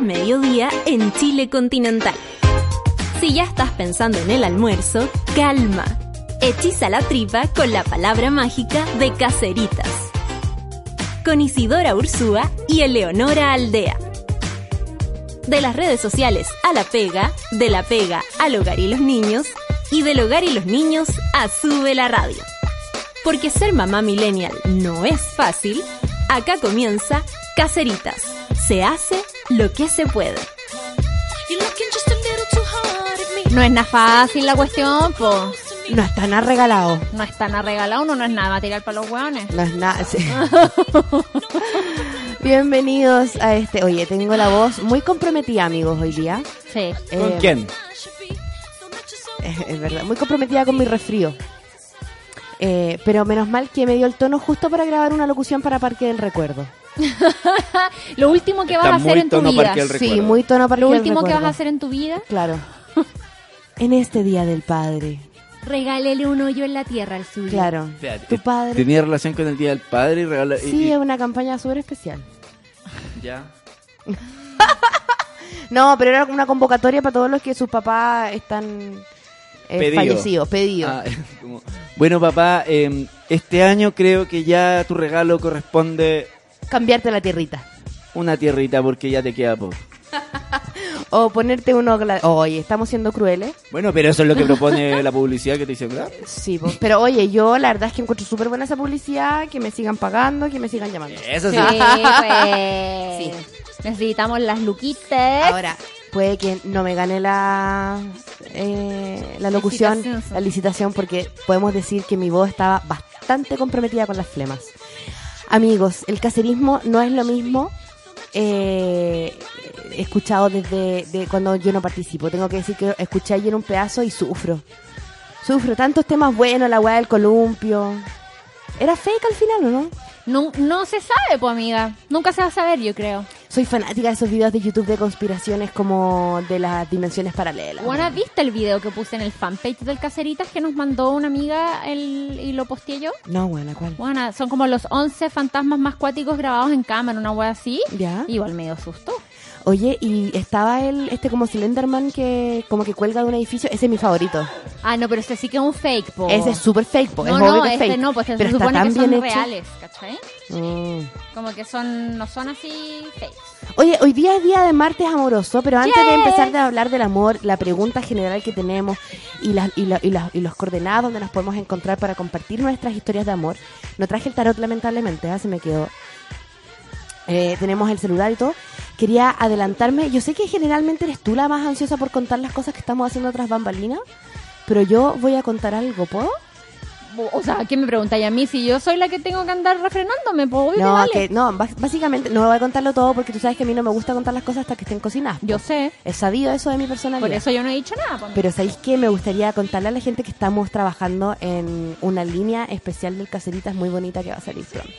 Mediodía en Chile continental. Si ya estás pensando en el almuerzo, calma. Hechiza la tripa con la palabra mágica de Caceritas. Con Isidora Ursúa y Eleonora Aldea. De las redes sociales a la pega, de la pega al hogar y los niños, y del hogar y los niños a Sube la Radio. Porque ser mamá millennial no es fácil, acá comienza Caceritas. Se hace lo que se puede. No es nada fácil la cuestión, po. No están arregalados. No es tan arregalado, uno no es nada material para los hueones. No es nada. sí. Bienvenidos a este. Oye, tengo la voz muy comprometida, amigos, hoy día. Sí. ¿Con Eh, quién? Es, es verdad, muy comprometida con mi resfrío. Eh, pero menos mal que me dio el tono justo para grabar una locución para Parque del Recuerdo. Lo último que vas Está a hacer en tu vida. Sí, muy tono Parque Lo último que vas a hacer en tu vida, Claro. En este día del padre. regálele un hoyo en la tierra al suyo. Claro. Espérate, Tu padre. Tenía relación con el Día del Padre y regala... y- Sí, y- es una campaña súper especial. ya. No, pero era una convocatoria para todos los que sus papás están eh, Pedido. fallecidos, pedidos. Ah, como, bueno, papá, eh, este año creo que ya tu regalo corresponde Cambiarte la tierrita. una tierrita porque ya te queda poco. O ponerte uno... Oye, estamos siendo crueles. Bueno, pero eso es lo que propone la publicidad que te dice, ¿verdad? Sí, po. pero oye, yo la verdad es que encuentro súper buena esa publicidad, que me sigan pagando, que me sigan llamando. Eso sí. Sí, pues. Sí. Necesitamos las luquitas. Ahora, puede que no me gane la, eh, la locución, Licitación. la licitación, porque podemos decir que mi voz estaba bastante comprometida con las flemas. Amigos, el caserismo no es lo mismo eh, escuchado desde de cuando yo no participo. Tengo que decir que escuché ayer un pedazo y sufro. Sufro tantos temas buenos, la weá del columpio. ¿Era fake al final o no? No, no se sabe, pues, amiga. Nunca se va a saber, yo creo. Soy fanática de esos videos de YouTube de conspiraciones como de las dimensiones paralelas. Bueno, ¿viste el video que puse en el fanpage del Caceritas que nos mandó una amiga el- y lo posteé yo? No, buena, ¿cuál? Bueno, son como los 11 fantasmas más cuáticos grabados en cámara, una wea así. Ya. Igual me dio susto. Oye, y estaba el, este como Slenderman que como que cuelga de un edificio. Ese es mi favorito. Ah, no, pero este sí que es un fake, po. Ese es súper fake, po. No, es no, este fake. no, pues este pero se supone tan que son hecho. reales, ¿cachai? Mm. Como que son, no son así fakes. Oye, hoy día es día de martes amoroso, pero antes de empezar de hablar del amor, la pregunta general que tenemos y, las y, la- y las- y los coordenados donde nos podemos encontrar para compartir nuestras historias de amor, no traje el tarot lamentablemente, ¿ah? se me quedó. Eh, tenemos el celular y todo. Quería adelantarme. Yo sé que generalmente eres tú la más ansiosa por contar las cosas que estamos haciendo tras bambalinas, pero yo voy a contar algo, ¿puedo? O sea, ¿qué me pregunta? Y a mí si yo soy la que tengo que andar refrenándome, pues No, vale. que, no, básicamente no voy a contarlo todo porque tú sabes que a mí no me gusta contar las cosas hasta que estén cocinadas. Yo sé, He sabido eso de mi personalidad. por eso yo no he dicho nada. pues. Pero ¿sabéis qué? Me gustaría contarle a la gente que estamos trabajando en una línea especial del Caseritas muy bonita que va a salir pronto.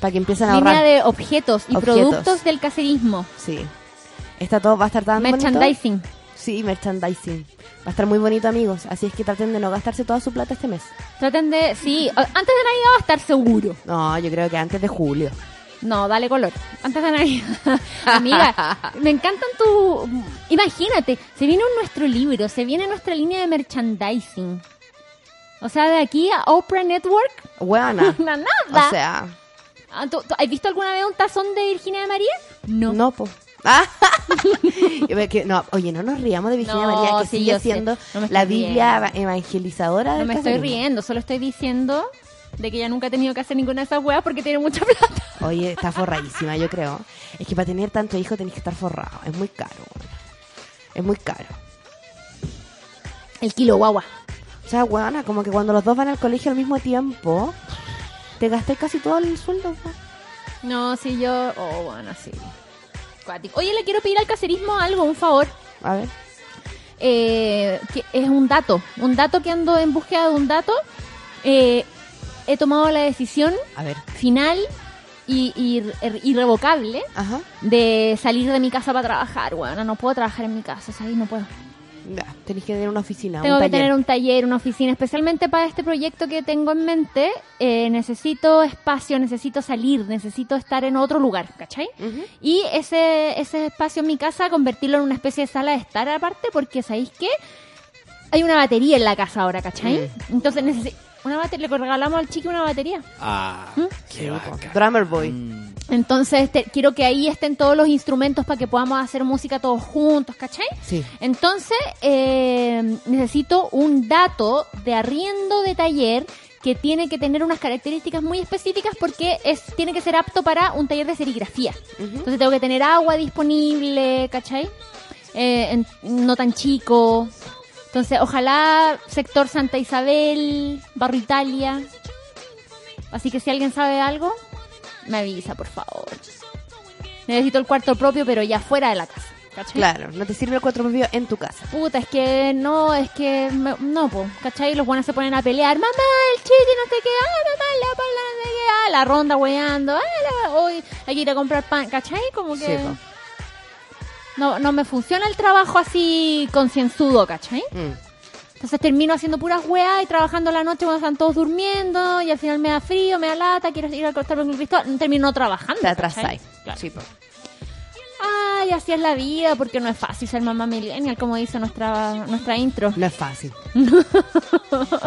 Para que empiecen a Línea ahorrar. de objetos y Objetos. productos del caserismo. Sí. Está todo, va a estar tan bonito. Merchandising. Sí, merchandising. Va a estar muy bonito, amigos. Así es que traten de no gastarse toda su plata este mes. Traten de, sí, antes de Navidad va a estar seguro. No, yo creo que antes de julio. No, dale color. Antes de Navidad. Amiga, me encantan tu... Imagínate, se viene un nuestro libro, se viene nuestra línea de merchandising. O sea, de aquí a Oprah Network, Buena. na- nada. o sea, Ah, ¿tú- tú ¿Has visto alguna vez un tazón de Virginia de María? No. no. Ah. No, oye, no nos riamos de Virginia No, María, que sí, sigue siendo No la Biblia riendo. evangelizadora No me estoy riendo, solo estoy diciendo de que ella nunca ha tenido que hacer ninguna de esas weas porque tiene mucha plata. Oye, está forradísima, yo creo. Es que para tener tanto hijo tenés que estar forrado. Es muy caro. weón. Es muy caro. El kilo guagua. O sea, weona, como que cuando los dos van al colegio al mismo tiempo, te gasté casi todo el sueldo. No, si yo... Oh, bueno, sí. Cuático. Oye, le quiero pedir al caserismo algo, un favor. A ver. eh, que es un dato, un dato que ando en búsqueda de un dato. Eh, he tomado la decisión A ver. final y, y ir- irrevocable Ajá. de salir de mi casa para trabajar. Bueno, no puedo trabajar en mi casa, ¿sabes? No puedo. Ya, tenés que tener una oficina, Tengo un que taller. tener un taller, una oficina, especialmente para este proyecto que tengo en mente. eh, necesito espacio, necesito salir, necesito estar en otro lugar, ¿cachai? Y ese, ese espacio en mi casa, convertirlo en una especie de sala de estar aparte, porque ¿sabéis qué? Hay una batería en la casa ahora, ¿cachai? Mm. Entonces necesito... Una batería, le regalamos al chico una batería. Ah, ¿Mm? qué Sí. Drummer Boy. Mm. Entonces te- quiero que ahí estén todos los instrumentos para que podamos hacer música todos juntos, ¿cachai? Sí. Entonces, eh, necesito un dato de arriendo de taller que tiene que tener unas características muy específicas porque es tiene que ser apto para un taller de serigrafía. Entonces tengo que tener agua disponible, ¿cachai? Eh, en- no tan chico. Entonces, ojalá sector Santa Isabel, Barrio Italia. Así que si alguien sabe algo, me avisa, por favor. Necesito el cuarto propio, pero ya fuera de la casa. ¿cachai? Claro, no te sirve el cuatro propio en tu casa. Puta, es que no, es que me- no, po, ¿cachai? Los buenos se ponen a pelear, mamá, el chiste no sé qué, ah, mamá, la pala, no sé qué, ah, la ronda weando, ah, la- hoy hay que ir a comprar pan, ¿cachai? Como que Sí, no, no me funciona el trabajo así concienzudo, ¿cachai? Mm. Entonces termino haciendo puras weas y trabajando la noche cuando están todos durmiendo y al final me da frío, me da lata, quiero ir a acostarme con Cristo, termino no trabajando. Te atrasáis. Claro. Sí. Ay, así es la vida, porque no es fácil ser mamá millennial, como dice nuestra, nuestra intro. No es fácil. no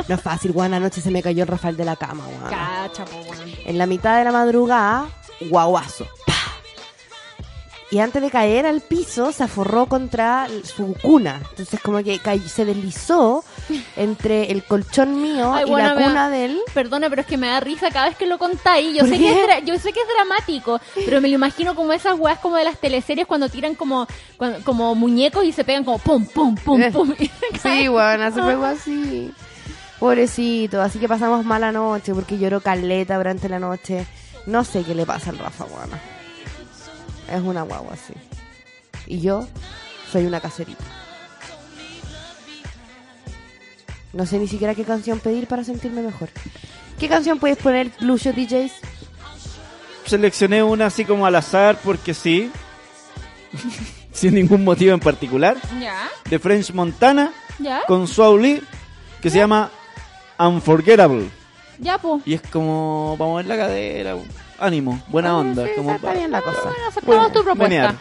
es fácil, weón. Anoche se me cayó el Rafael de la cama, weón. Cacha, weón. En la mitad de la madrugada, guaguazo. Y antes de caer al piso, se aforró contra su cuna. Entonces, como que se deslizó entre el colchón mío Ay, y bueno, la me- cuna de él. Perdona, pero es que me da risa cada vez que lo contáis. Yo ¿Por sé, qué? que es dra- yo sé que es dramático, pero me lo imagino como esas weas como de las teleseries cuando tiran como, cuando- como muñecos y se pegan como pum, pum, pum, Eh, pum. se Sí, weón, hace algo así. Pobrecito, así que pasamos mala noche porque lloró caleta durante la noche. No sé qué le pasa al Rafa, weón. Es una guagua así. Y yo soy una caserita. No sé ni siquiera qué canción pedir para sentirme mejor. ¿Qué canción puedes poner, Lucio DJs? Seleccioné una así como al azar porque sí. Sin ningún motivo en particular. Ya, De French Montana ya, con Swau Lee que se llama Unforgettable. ya, po. Y es como para mover la cadera. Ánimo, buena Ah, onda. como está bien la cosa. Bueno, tu propuesta.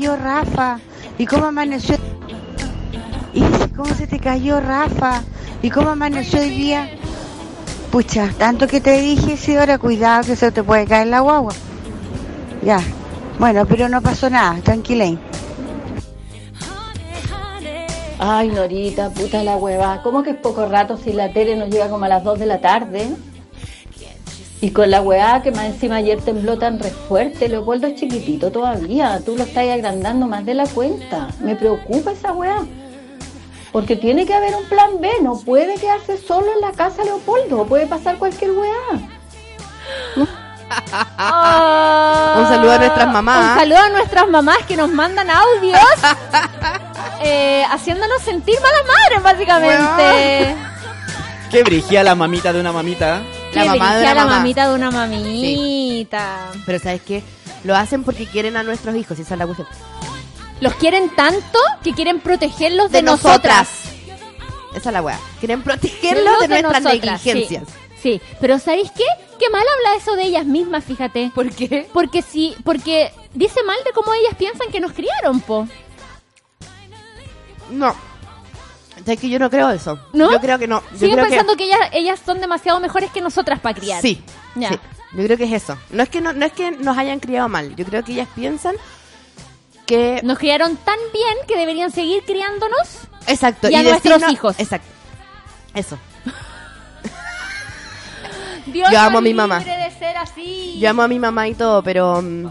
Cayó Rafa. ¿Y cómo amaneció? ¿Y cómo se te cayó Rafa? ¿Y cómo amaneció hoy día? Pucha, tanto que te dije, sí, ahora cuidado que se te puede caer la guagua. Ya. Bueno, pero no pasó nada, tranquila. Ay, Norita, puta la hueva. ¿Cómo que es poco rato si la tele nos llega como a las 2 de la tarde? Y con la hueá que más encima ayer tembló tan re fuerte, Leopoldo es chiquitito todavía. Tú lo estás agrandando más de la cuenta. Me preocupa esa hueá. Porque tiene que haber un plan B. No puede quedarse solo en la casa Leopoldo. Puede pasar cualquier hueá. Un saludo a nuestras mamás. Un saludo a nuestras mamás que nos mandan audios eh, haciéndonos sentir malas madres, básicamente. Qué brigia la mamita de una mamita. La mamá de una la mamá. mamita de una mamita. Pero ¿sabes qué? Lo hacen porque quieren a nuestros hijos, y esa es la cuestión. Los quieren tanto que quieren protegerlos de, De nosotras. Esa es la weá. Quieren protegerlos de, nuestras nosotras, negligencias. Sí, sí. pero ¿sabéis qué? Qué mal habla eso de ellas mismas, fíjate. ¿Por qué? Porque sí, porque dice mal de cómo ellas piensan que nos criaron, po. No. ¿Sabes que yo no creo eso? ¿No? Yo creo que no. Yo Siguen creo pensando que... ellas, ellas son demasiado mejores que nosotras para criar. Sí. Ya. sí. Yo creo que es eso. No es que no, no es que nos hayan criado mal. Yo creo que ellas piensan que Nos criaron tan bien que deberían seguir criándonos. exacto y a nuestros decirnos- hijos. Exacto. Eso. Dios Yo amo a mi mamá. de ser así. Yo amo a mi mamá y todo, pero mm,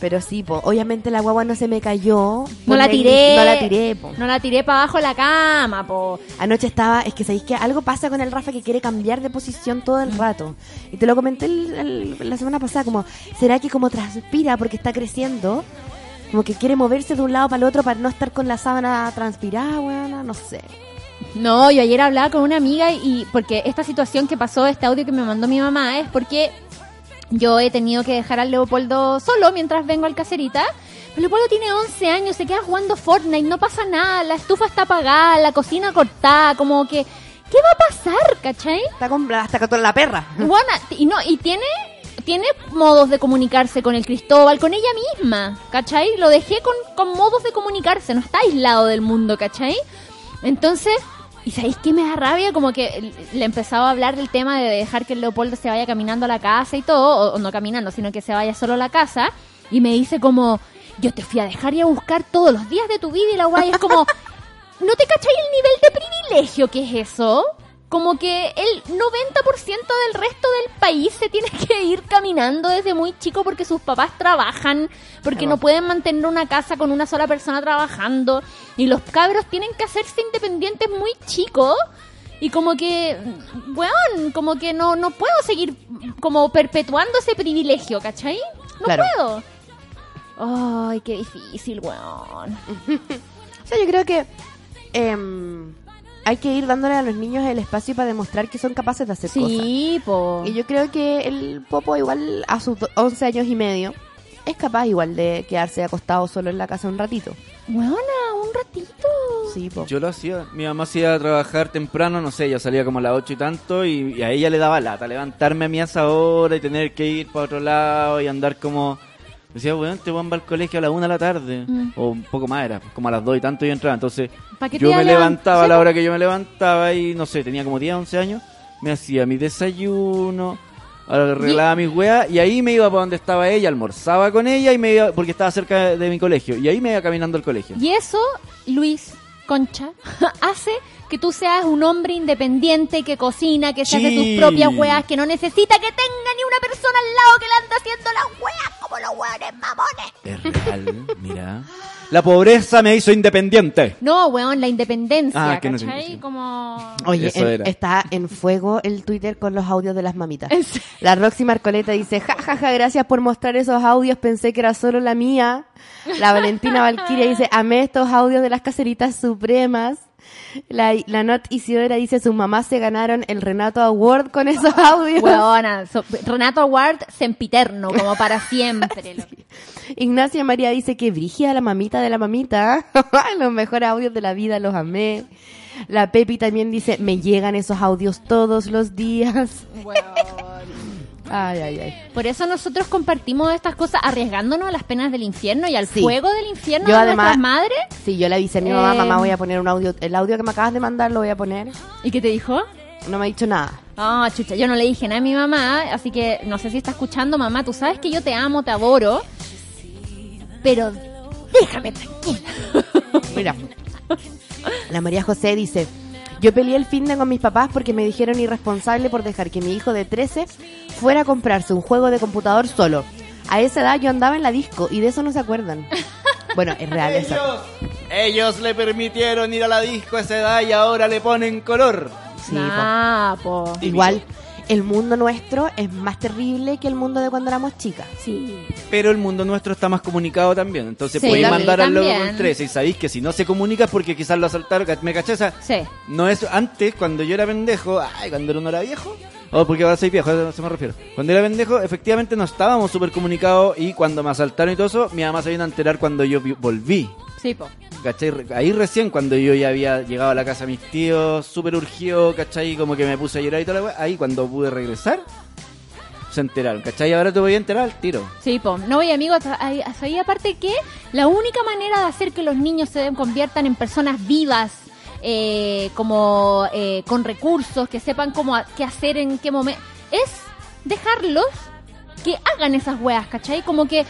pero sí, po. Obviamente la guagua no se me cayó. No la tiré. No la tiré, po. No la tiré para abajo de la cama, po. Anoche estaba, es que sabéis que algo pasa con el Rafa que quiere cambiar de posición todo el rato. Y te lo comenté el- el- la semana pasada, como, ¿será que como transpira porque está creciendo? Como que quiere moverse de un lado para el otro para no estar con la sábana transpirada, weona, no sé. No, yo ayer hablaba con una amiga y porque esta situación que pasó, este audio que me mandó mi mamá, es porque yo he tenido que dejar al Leopoldo solo mientras vengo al caserita. Pero Leopoldo tiene 11 años, se queda jugando Fortnite, no pasa nada, la estufa está apagada, la cocina cortada, como que... ¿Qué va a pasar, cachai? Está con, hasta con la perra. Bueno, y no, y tiene tiene modos de comunicarse con el Cristóbal, con ella misma, ¿cachai? Lo dejé con, con modos de comunicarse, no está aislado del mundo, ¿cachai? Entonces, ¿y sabéis qué me da rabia? Como que le empezaba a hablar del tema de dejar que Leopoldo se vaya caminando a la casa y todo, o, o no caminando, sino que se vaya solo a la casa, y me dice como, yo te fui a dejar y a buscar todos los días de tu vida y la guay es como, ¿no te cacháis el nivel de privilegio que es eso? Como que el 90% del resto del país se tiene que ir caminando desde muy chico porque sus papás trabajan, porque no pueden mantener una casa con una sola persona trabajando y los cabros tienen que hacerse independientes muy chicos y como que, weón, como que no, no puedo seguir como perpetuando ese privilegio, ¿cachai? No Claro. puedo. Ay, qué difícil, weón. O sea, yo creo que em, hay que ir dándole a los niños el espacio para demostrar que son capaces de hacer cosas. Sí, po. Y yo creo que el Popo igual a sus do- 11 años y medio es capaz igual de quedarse acostado solo en la casa un ratito. Weona, un ratito. Sí, po. Yo lo hacía. Mi mamá se iba a trabajar temprano, no sé, ella salía como a las 8 y tanto, y, y a ella le daba lata levantarme a mí a esa hora y tener que ir para otro lado y andar como. Decía, weón, te van al colegio a la 1 de la tarde, Mm. o un poco más era, como a las 2 y tanto yo entraba. Entonces, ¿Pa' qué te yo me levantaba a la hora que yo me levantaba y no sé, tenía como 10, 11 años, me hacía mi desayuno, arreglaba mis weas y ahí me iba para donde estaba ella, almorzaba con ella y me iba, porque estaba cerca de mi colegio, y ahí me iba caminando al colegio. Y eso, Luis Concha, hace que tú seas un hombre independiente que cocina, que se hace sus Sí. propias weas, que no necesita que tenga ni una persona al lado que le anda haciendo las weas como los weones mamones. Es real, mira. La pobreza me hizo independiente. No, weón, la independencia, Ah, que no Como... Oye, Eso en- era. está en fuego el Twitter con los audios de las mamitas. La Roxy Marcoleta dice, jajaja, gracias por mostrar esos audios, pensé que era solo la mía. La Valentina Valquiria dice, amé estos audios de las caseritas supremas. La, la Not Isidora dice, sus mamás se ganaron el Renato Award con esos audios. Weona, so- Renato Award sempiterno, como para siempre. Ignacia María dice que Brigia, la mamita de la mamita. los mejores audios de la vida, los amé. La Pepi también dice, me llegan esos audios todos los días. Ay, ay, ay. Por eso nosotros compartimos estas cosas arriesgándonos a las penas del infierno y al Sí. fuego del infierno Yo de además- nuestras madres. Sí, yo le avisé a mi mamá, Eh. mamá, voy a poner un audio. El audio que me acabas de mandar lo voy a poner. ¿Y qué te dijo? No me ha dicho nada. Ah, chucha, yo no le dije nada a mi mamá, así que no sé si está escuchando, mamá, tú sabes que yo te amo, te adoro, pero déjame tranquila. Mira. La María José dice, yo peleé el fin de con mis papás porque me dijeron irresponsable por dejar que mi hijo de 13 fuera a comprarse un juego de computador solo. A esa edad yo andaba en la disco y de eso no se acuerdan. Bueno, es real eso. Ellos, ellos le permitieron ir a la disco a esa edad y ahora le ponen color. Sí, po. Ah, po. Igual, el mundo nuestro es más terrible que el mundo de cuando éramos chicas. Sí. Pero el mundo nuestro está más comunicado también. Entonces Sí, podéis mandar al loco con 13 y sabéis que si no se comunica es porque quizás lo asaltaron. ¿Me sea, Sí. No es antes, cuando yo era pendejo, ay, cuando uno era viejo, o porque ahora soy viejo, a eso me refiero. Cuando era pendejo, efectivamente no estábamos súper comunicados y cuando me asaltaron y todo eso, mi mamá se vino a enterar cuando yo volví. Sí, po. ¿Cachai? Ahí recién, cuando yo ya había llegado a la casa de mis tíos, súper urgido, ¿cachai? Como que me puse a llorar y toda la wea. Ahí cuando pude regresar, se enteraron, ¿cachai? Ahora te voy a enterar al tiro. Sí, po. No, y amigo, ahí ahí aparte que la única manera de hacer que los niños se conviertan en personas vivas, eh, como eh, con recursos, que sepan cómo a- qué hacer en qué momento, es dejarlos que hagan esas weas, ¿cachai? Como que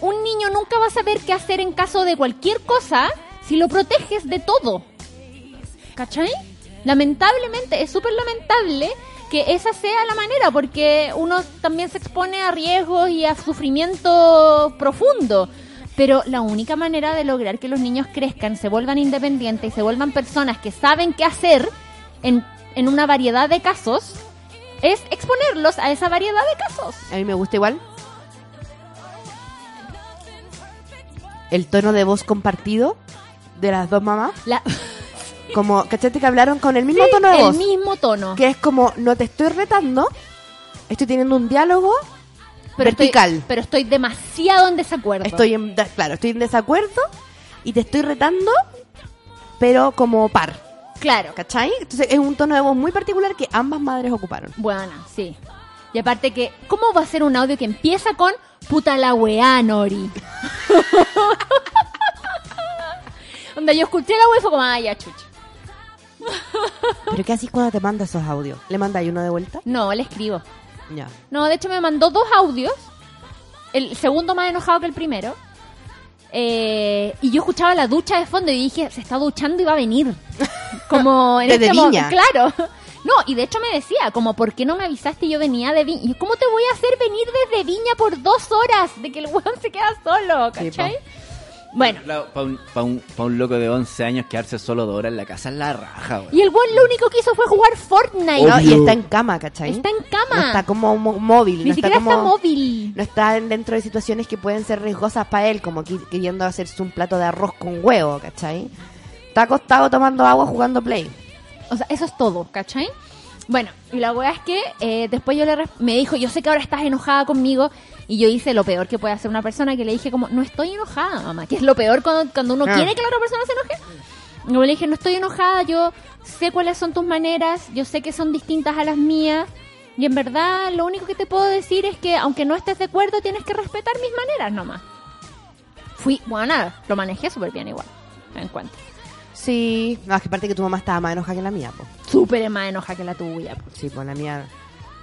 un niño nunca va a saber qué hacer en caso de cualquier cosa si lo proteges de todo. ¿Cachai? Lamentablemente, es súper lamentable que esa sea la manera, porque uno también se expone a riesgos y a sufrimiento profundo. Pero la única manera de lograr que los niños crezcan, se vuelvan independientes y se vuelvan personas que saben qué hacer en, en una variedad de casos, es exponerlos a esa variedad de casos. A mí me gusta igual. El tono de voz compartido de las dos mamás. La- Como, ¿cachate que hablaron con el mismo Sí, tono de el voz? mismo tono. Que es como, no te estoy retando, estoy teniendo un diálogo pero vertical. Estoy, pero estoy demasiado en desacuerdo. Estoy en, claro, estoy en desacuerdo y te estoy retando, pero como par, Claro. ¿cachai? Entonces es un tono de voz muy particular que ambas madres ocuparon. Bueno, sí. Y aparte que, ¿cómo va a ser un audio que empieza con puta la weá, Nori? Onda, yo escuché la weá y fue como, ah, ya, chucha. ¿Pero qué haces cuando te manda esos audios? ¿Le mandáis uno de vuelta? No, le escribo. Ya. No, de hecho me mandó dos audios. El segundo más enojado que el primero. Eh, y yo escuchaba la ducha de fondo y dije, se está duchando y va a venir. Como en Desde este Viña. Claro. No, y de hecho me decía, como, ¿por qué no me avisaste? Yo venía de Viña. ¿cómo te voy a hacer venir desde Viña por dos horas? De que el weón se queda solo, Sí, ¿cachai? bueno, Para un, pa' un, pa' un loco de 11 años quedarse solo dos horas en la casa es la raja, güey. y el weón lo único que hizo fue jugar Fortnite. No, y está en cama, ¿cachai? Está en cama. No está como mo- móvil, Ni no está siquiera como... está móvil. No está en- dentro de situaciones que pueden ser riesgosas para él, como queriendo hacerse un plato de arroz con huevo, ¿cachai? Está acostado tomando agua jugando play. O sea, eso es todo, ¿cachai? Bueno, y la weá es que eh, después yo le me dijo, yo sé que ahora estás enojada conmigo, y yo hice lo peor que puede hacer una persona, que le dije como, no estoy enojada, mamá, que es lo peor cuando, cuando uno Ah. quiere que la otra persona se enoje. Yo le dije, no estoy enojada, yo sé cuáles son tus maneras, yo sé que son distintas a las mías, y en verdad lo único que te puedo decir es que aunque no estés de acuerdo, tienes que respetar mis maneras nomás. Fui, bueno, nada, lo manejé súper bien igual, me en cuenta. Sí, no, es que aparte que tu mamá estaba más enojada que la mía, pues. Súper más enoja que la tuya. po. Sí, pues la mía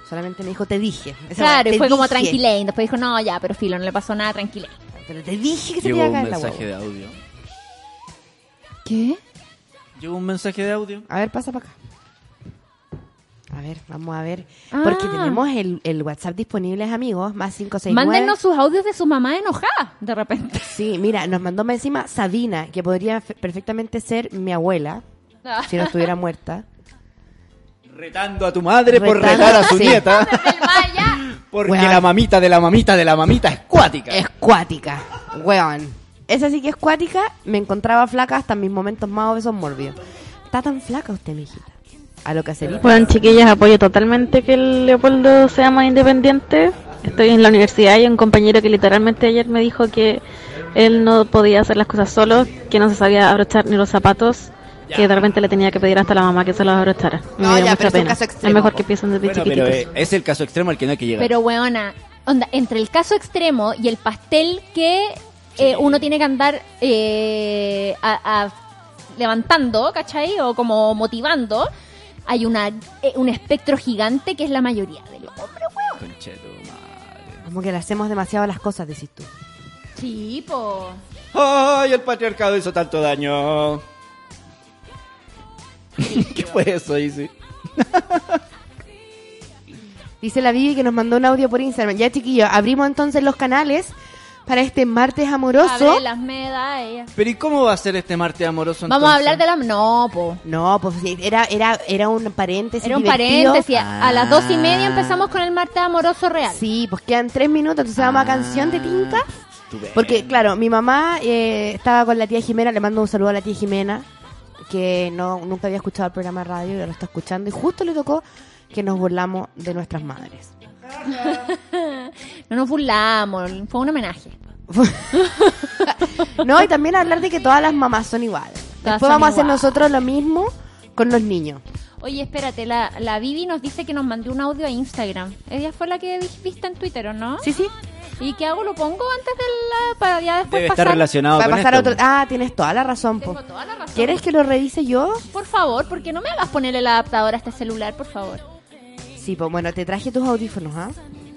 solamente me dijo, te dije. Esa Claro, y fue como dije. tranquilé. Y después dijo, no, ya, pero filo, no le pasó nada, tranquilé. Pero te dije que se te iba a un caer la mensaje huevo. de audio. ¿Qué? Llegó un mensaje de audio. A ver, pasa para acá. Ver, vamos a ver. Porque Ah. tenemos el, el WhatsApp disponible, amigos, más 569. Mándenos sus audios de su mamá enojada, de repente. Sí, mira, nos mandó más encima Sabina, que podría fe- perfectamente ser mi abuela, si no estuviera muerta. Retando a tu madre por retar a su sí. nieta. Porque la mamita de la mamita de la mamita es cuática. Es cuática, weón. Esa sí que es cuática, me encontraba flaca hasta mis momentos más obesos mórbidos. Está tan flaca usted, mijita. A lo que hace Bueno, chiquillas, apoyo totalmente que el Leopoldo sea más independiente. Estoy en la universidad y hay un compañero que literalmente ayer me dijo que él no podía hacer las cosas solo, que no se sabía abrochar ni los zapatos, que de repente le tenía que pedir hasta la mamá que se los abrochara. Me No, dio ya, mucha pero es un pena. Es extremo, mejor po. que empiecen desde Bueno, pero chiquititos. eh, es el caso extremo al que no hay que llegar. Pero, weona, onda, entre el caso extremo y el pastel que eh, uno tiene que andar eh, a- a- levantando, ¿cachai? O como motivando, hay una eh, un espectro gigante que es la mayoría de los hombres, weón. Concheto, madre. Como que le hacemos demasiado las cosas, decís tú. Sí, po. ¡Ay, el patriarcado hizo tanto daño! ¿Qué fue eso, Isi? Dice la Vivi que nos mandó un audio por Instagram. Ya, chiquillos, abrimos entonces los canales para este martes amoroso. Abre las medallas. Pero ¿y cómo va a ser este martes amoroso Vamos a hablar de la... No, po. No, pues era, era, era un paréntesis. Era un divertido. paréntesis. A- A las dos y media Ah. empezamos con el martes amoroso real. Sí, pues quedan tres minutos, entonces vamos a canción de tinta. Porque, claro, mi mamá eh, estaba con la tía Jimena, le mando un saludo a la tía Jimena, que no nunca había escuchado el programa de radio y ahora lo está escuchando, y justo le tocó que nos burlamos de nuestras madres. No nos burlamos, fue un homenaje. No, y también hablar de que todas las mamás son iguales. Todas Después son vamos a hacer nosotros lo mismo con los niños. Oye, espérate, la, la Vivi nos dice que nos mandó un audio a Instagram. Ella fue la que vi- viste en Twitter, ¿o no? Sí, sí. ¿Y qué hago? ¿Lo pongo antes de la... para ya después Debe pasar? estar relacionado Va a con pasar a esto. otro... Ah, tienes toda la razón, po. Tengo toda la razón. ¿Quieres que lo revise yo? Por favor, porque no me hagas poner el adaptador a este celular, por favor. Sí, pues bueno, te traje tus audífonos, ¿ah?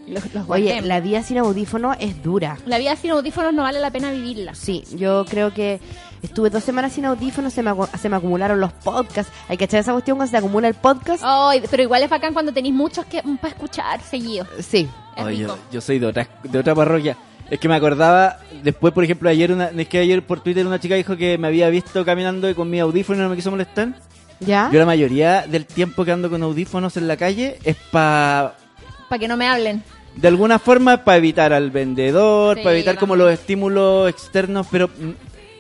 Los, los Oye, guardemos. la vida sin audífono es dura. La vida sin audífonos no vale la pena vivirla. Sí, yo creo que estuve dos semanas sin audífonos, se me, se me acumularon los podcasts. Hay que echar esa cuestión cuando se acumula el podcast. Ay, pero igual es bacán cuando tenéis muchos que para escuchar seguido. Sí. Es Oye, rico. yo soy de otra, de otra parroquia. Es que me acordaba, después, por ejemplo, ayer una, es que ayer por Twitter una chica dijo que me había visto caminando y con mi audífono y no me quiso molestar. ¿Ya? Yo la mayoría del tiempo que ando con audífonos en la calle es para, Para que no me hablen. De alguna forma, para evitar al vendedor, Sí, para evitar como los estímulos externos, pero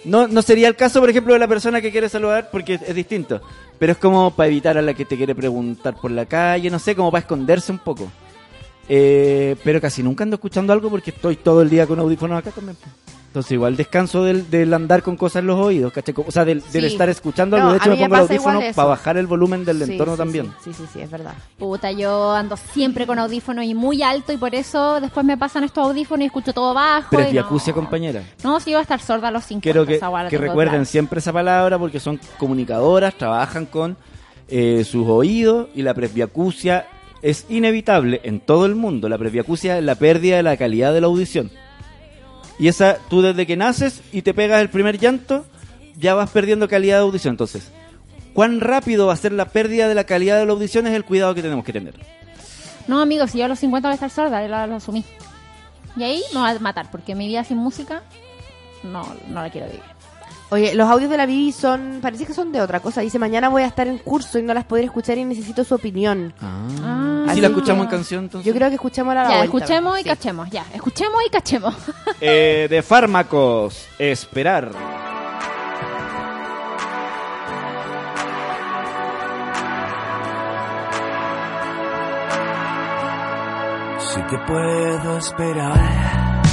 no, no sería el caso, por ejemplo, de la persona que quiere saludar porque es distinto. Pero es como para evitar a la que te quiere preguntar por la calle, no sé, como para esconderse un poco. Eh, pero casi nunca ando escuchando algo porque estoy todo el día con audífonos acá también. Entonces igual descanso del, del andar con cosas en los oídos, ¿cachai? O sea, del, del Sí. estar escuchando No, algo. De a hecho, me pongo el audífono para bajar el volumen del Sí, entorno sí, también. Sí, sí, sí, es verdad. Puta, yo ando siempre con audífonos y muy alto y por eso después me pasan estos audífonos y escucho todo bajo. Pero es no. Compañera. No, si iba a estar sorda a los 50. Quiero que, recuerden claro. siempre esa palabra porque son comunicadoras, trabajan con eh, sus oídos y la presbiacusia es inevitable en todo el mundo. La presbiacusia es la pérdida de la calidad de la audición. Y esa, tú desde que naces y te pegas el primer llanto, ya vas perdiendo calidad de audición. Entonces, ¿cuán rápido va a ser la pérdida de la calidad de la audición? Es el cuidado que tenemos que tener. No, amigos, si yo a los 50 voy a estar sorda, lo, lo asumí. Y ahí me va a matar, porque mi vida sin música no, no la quiero vivir. Oye, los audios de la Vivi son, parece que son de otra cosa. Dice, mañana voy a estar en curso y no las podré escuchar y necesito su opinión. Ah, ¿Y Así si la que- escuchamos en canción entonces? Yo creo que escuchemos a la Ya, vuelta. escuchemos y Sí. cachemos, ya. Escuchemos y cachemos. Eh, de fármacos, esperar. Si te puedo esperar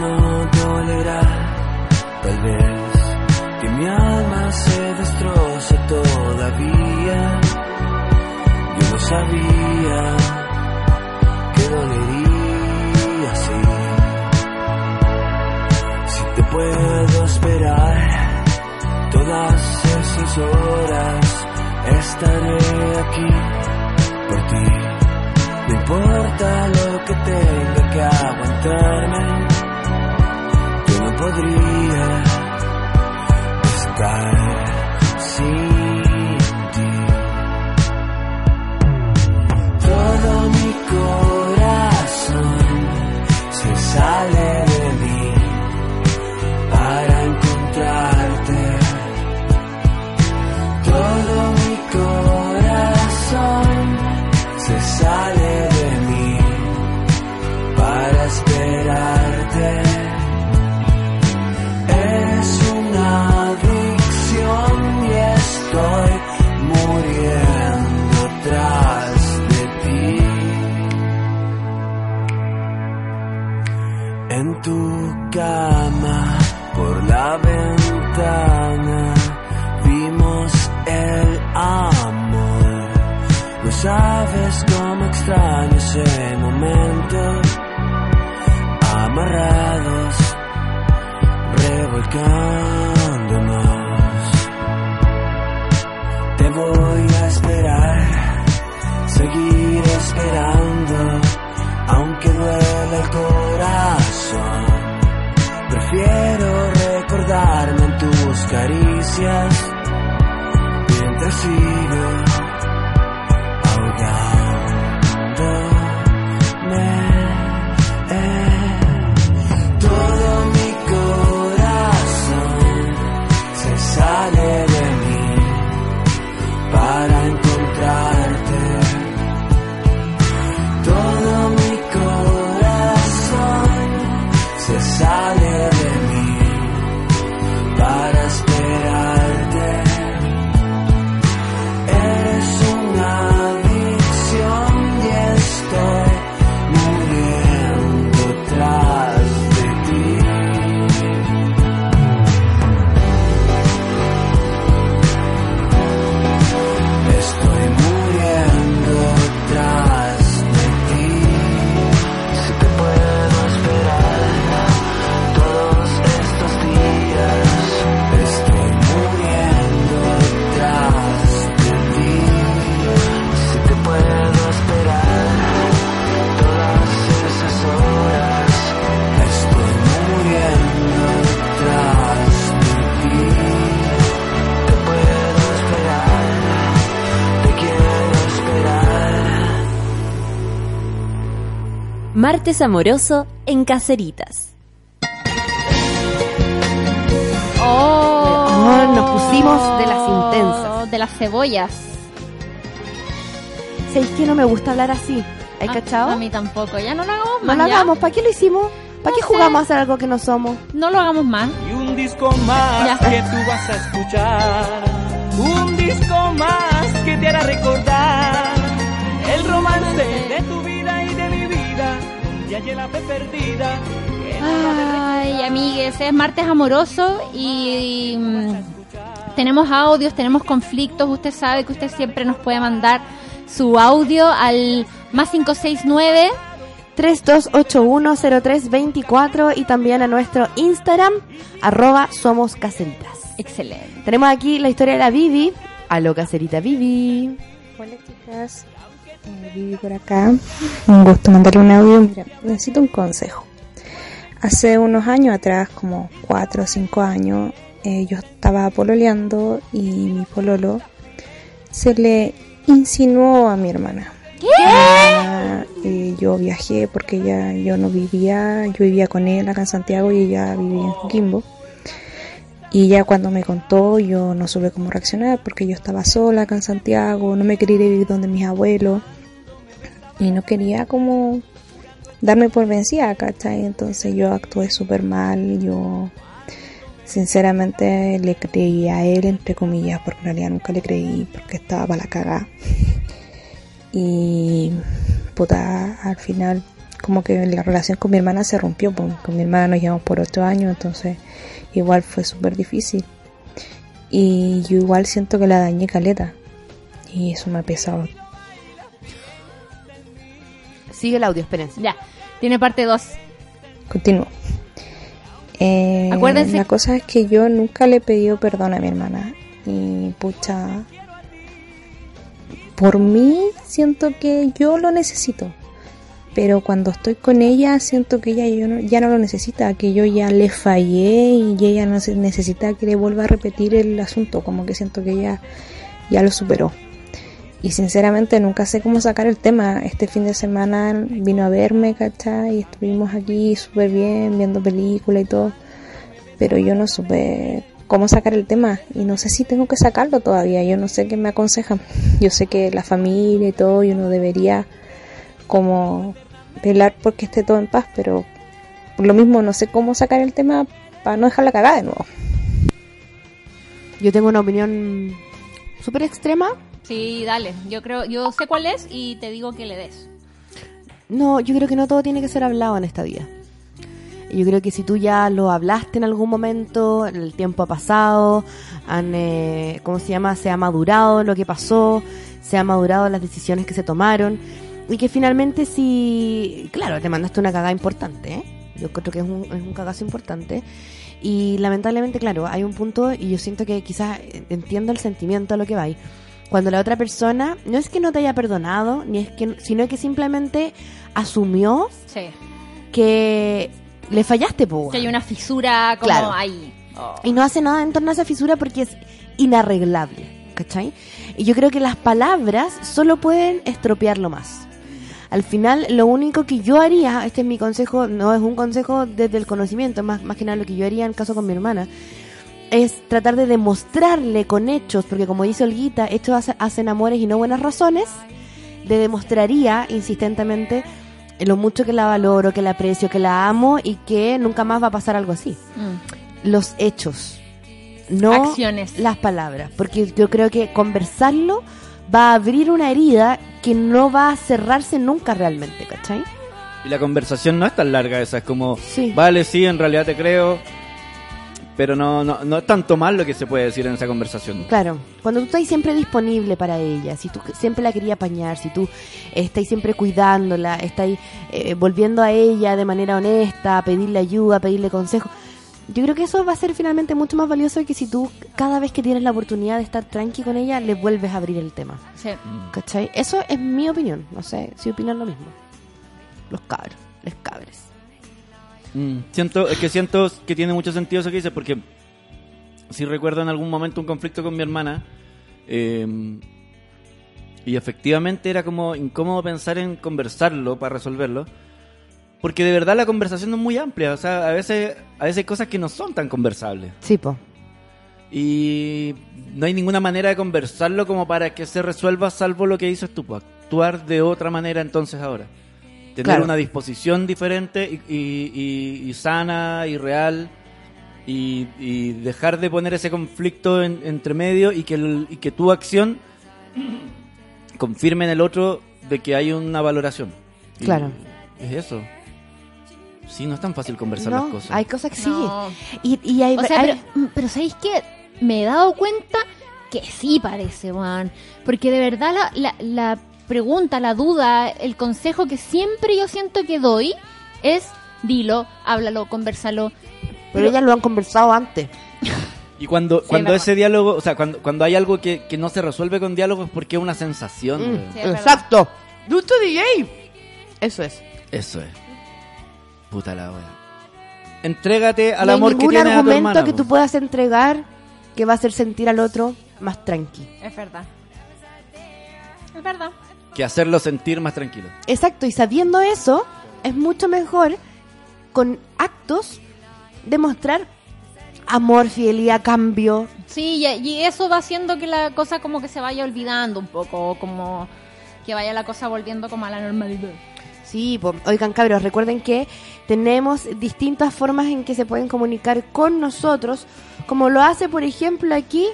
no dolerá. Tal vez que mi alma se destroce todavía. Yo no sabía que dolería así. Si te puedo esperar todas esas horas, estaré aquí por ti. No importa lo que tenga que aguantarme, podría. Estar Martes amoroso en Caseritas. Oh, Oh, nos pusimos de las intensas. De las cebollas. ¿Sabéis que no me gusta hablar así? ¿Hay A- cachado? A mí tampoco. Ya no lo hagamos No más. lo ¿ya? hagamos. ¿Para qué lo hicimos? ¿Para qué No sé. jugamos a hacer algo que no somos? No lo hagamos más. Y un disco más Ya. que tú vas a escuchar. Un disco más que te hará recordar el romance de tu vida Ay, amigues, es martes amoroso y, mm, tenemos audios, tenemos conflictos. Usted sabe que usted siempre nos puede mandar su audio al más 569. 32810324 y también a nuestro Instagram, arroba somos caseritas. Excelente. Tenemos aquí la historia de la Vivi. Aló, caserita Vivi. Hola chicas, eh, Vivi por acá. Un gusto mandarle un audio. Mira, necesito un consejo. Hace unos años atrás, como 4 o 5 años, eh, yo estaba pololeando y mi pololo se le insinuó a mi hermana. Ah, eh, yo viajé porque ya yo no vivía, yo vivía con él acá en Santiago y ella vivía en Coquimbo. Y ya cuando me contó, yo no supe cómo reaccionar porque yo estaba sola acá en Santiago, no me quería ir vivir donde mis abuelos y no quería como darme por vencida, ¿cachai? Entonces yo actué súper mal, yo sinceramente le creí a él, entre comillas, porque en realidad nunca le creí porque estaba para la cagada. Y puta, al final como que la relación con mi hermana se rompió, pues, con mi hermana nos llevamos por ocho años, entonces igual fue súper difícil. Y yo igual siento que la dañé caleta. Y eso me ha pesado. Sigue el audio, espérense. Ya, tiene parte 2. Continúo. Eh, Acuérdense- La cosa es que yo nunca le he pedido perdón a mi hermana. Y pucha. Por mí siento que yo lo necesito. Pero cuando estoy con ella siento que ella yo no- ya no lo necesita. Que yo ya le fallé y ella no necesita que le vuelva a repetir el asunto. Como que siento que ella ya lo superó. Y sinceramente nunca sé cómo sacar el tema. Este fin de semana vino a verme, ¿cachai? Y estuvimos aquí súper bien, viendo películas y todo. Pero yo no supe cómo sacar el tema. Y no sé si tengo que sacarlo todavía. Yo no sé qué me aconsejan. Yo sé que la familia y todo, y uno debería como velar porque esté todo en paz. Pero por lo mismo no sé cómo sacar el tema para no dejar la cagada de nuevo. Yo tengo una opinión súper extrema. Sí, dale. Yo creo, yo sé cuál es y te digo que le des. No, yo creo que no todo tiene que ser hablado en esta vida. Yo creo que si tú ya lo hablaste en algún momento, el tiempo ha pasado, han, eh, ¿cómo se llama? Se ha madurado lo que pasó, se ha madurado las decisiones que se tomaron y que finalmente si, claro, te mandaste una cagada importante, ¿eh? yo creo que es un, es un cagazo importante y lamentablemente, claro, hay un punto y yo siento que quizás entiendo el sentimiento a lo que va. Cuando la otra persona no es que no te haya perdonado, ni es que, sino que simplemente asumió Sí. que le fallaste, po. Que hay una fisura como Claro. ahí. Oh. Y no hace nada en torno a esa fisura porque es inarreglable, ¿cachai? Y yo creo que las palabras solo pueden estropearlo más. Al final, lo único que yo haría, este es mi consejo, no es un consejo desde el conocimiento, más, más que nada lo que yo haría en caso con mi hermana, es tratar de demostrarle con hechos, porque como dice Olguita, hechos hace- hacen amores y no buenas razones, le demostraría insistentemente lo mucho que la valoro, que la aprecio, que la amo y que nunca más va a pasar algo así Mm. los hechos, no Acciones. las palabras, porque yo creo que conversarlo va a abrir una herida que no va a cerrarse nunca realmente, ¿cachai? Y la conversación no es tan larga esa, es como, Sí. vale, sí, en realidad te creo, pero no, no, no es tanto mal lo que se puede decir en esa conversación. Claro, cuando tú estás siempre disponible para ella, si tú siempre la querías apañar, si tú estás siempre cuidándola, estás eh, volviendo a ella de manera honesta, a pedirle ayuda, a pedirle consejo, yo creo que eso va a ser finalmente mucho más valioso que si tú cada vez que tienes la oportunidad de estar tranqui con ella, le vuelves a abrir el tema. Sí. ¿Cachai? Eso es mi opinión. No sé si opinan lo mismo. Los cabros, les cabres. Mm, siento, es que siento que tiene mucho sentido eso que dices, porque si recuerdo en algún momento un conflicto con mi hermana, eh, y efectivamente era como incómodo pensar en conversarlo para resolverlo, porque de verdad la conversación no es muy amplia, o sea, a veces, a veces hay cosas que no son tan conversables. Sí, po. Y no hay ninguna manera de conversarlo como para que se resuelva salvo lo que dices tú, pues, actuar de otra manera entonces ahora. Tener Claro. una disposición diferente y, y- y- y sana y real y, y dejar de poner ese conflicto en- entre medio y que, el- y que tu acción confirme en el otro de que hay una valoración. Y Claro. Es eso. Sí, no es tan fácil conversar No, las cosas. hay cosas que sí. No. Y, y hay, O sea, hay- pero, pero ¿sabéis qué? Me he dado cuenta que sí parece, Juan. Porque de verdad la, la, la pregunta, la duda, el consejo que siempre yo siento que doy es dilo, háblalo, conversalo. pero ellas lo han conversado antes. Y cuando, Sí, cuando ese diálogo, o sea, cuando, cuando hay algo que, que no se resuelve con diálogo es porque es una sensación. Mm. Sí, es exacto. Duto DJ. Eso es. Eso es. Puta la wea. Entrégate al no amor que ningún tienes a tu argumento hermana. que po. tú puedas entregar que va a hacer sentir al otro más tranqui. Es verdad. Es verdad. Que hacerlo sentir más tranquilo. Exacto, y sabiendo eso, es mucho mejor con actos demostrar amor, fidelidad, cambio. Sí, y, y eso va haciendo que la cosa como que se vaya olvidando un poco, como que vaya la cosa volviendo como a la normalidad. Sí, oigan cabros, recuerden que tenemos distintas formas en que se pueden comunicar con nosotros, como lo hace por ejemplo aquí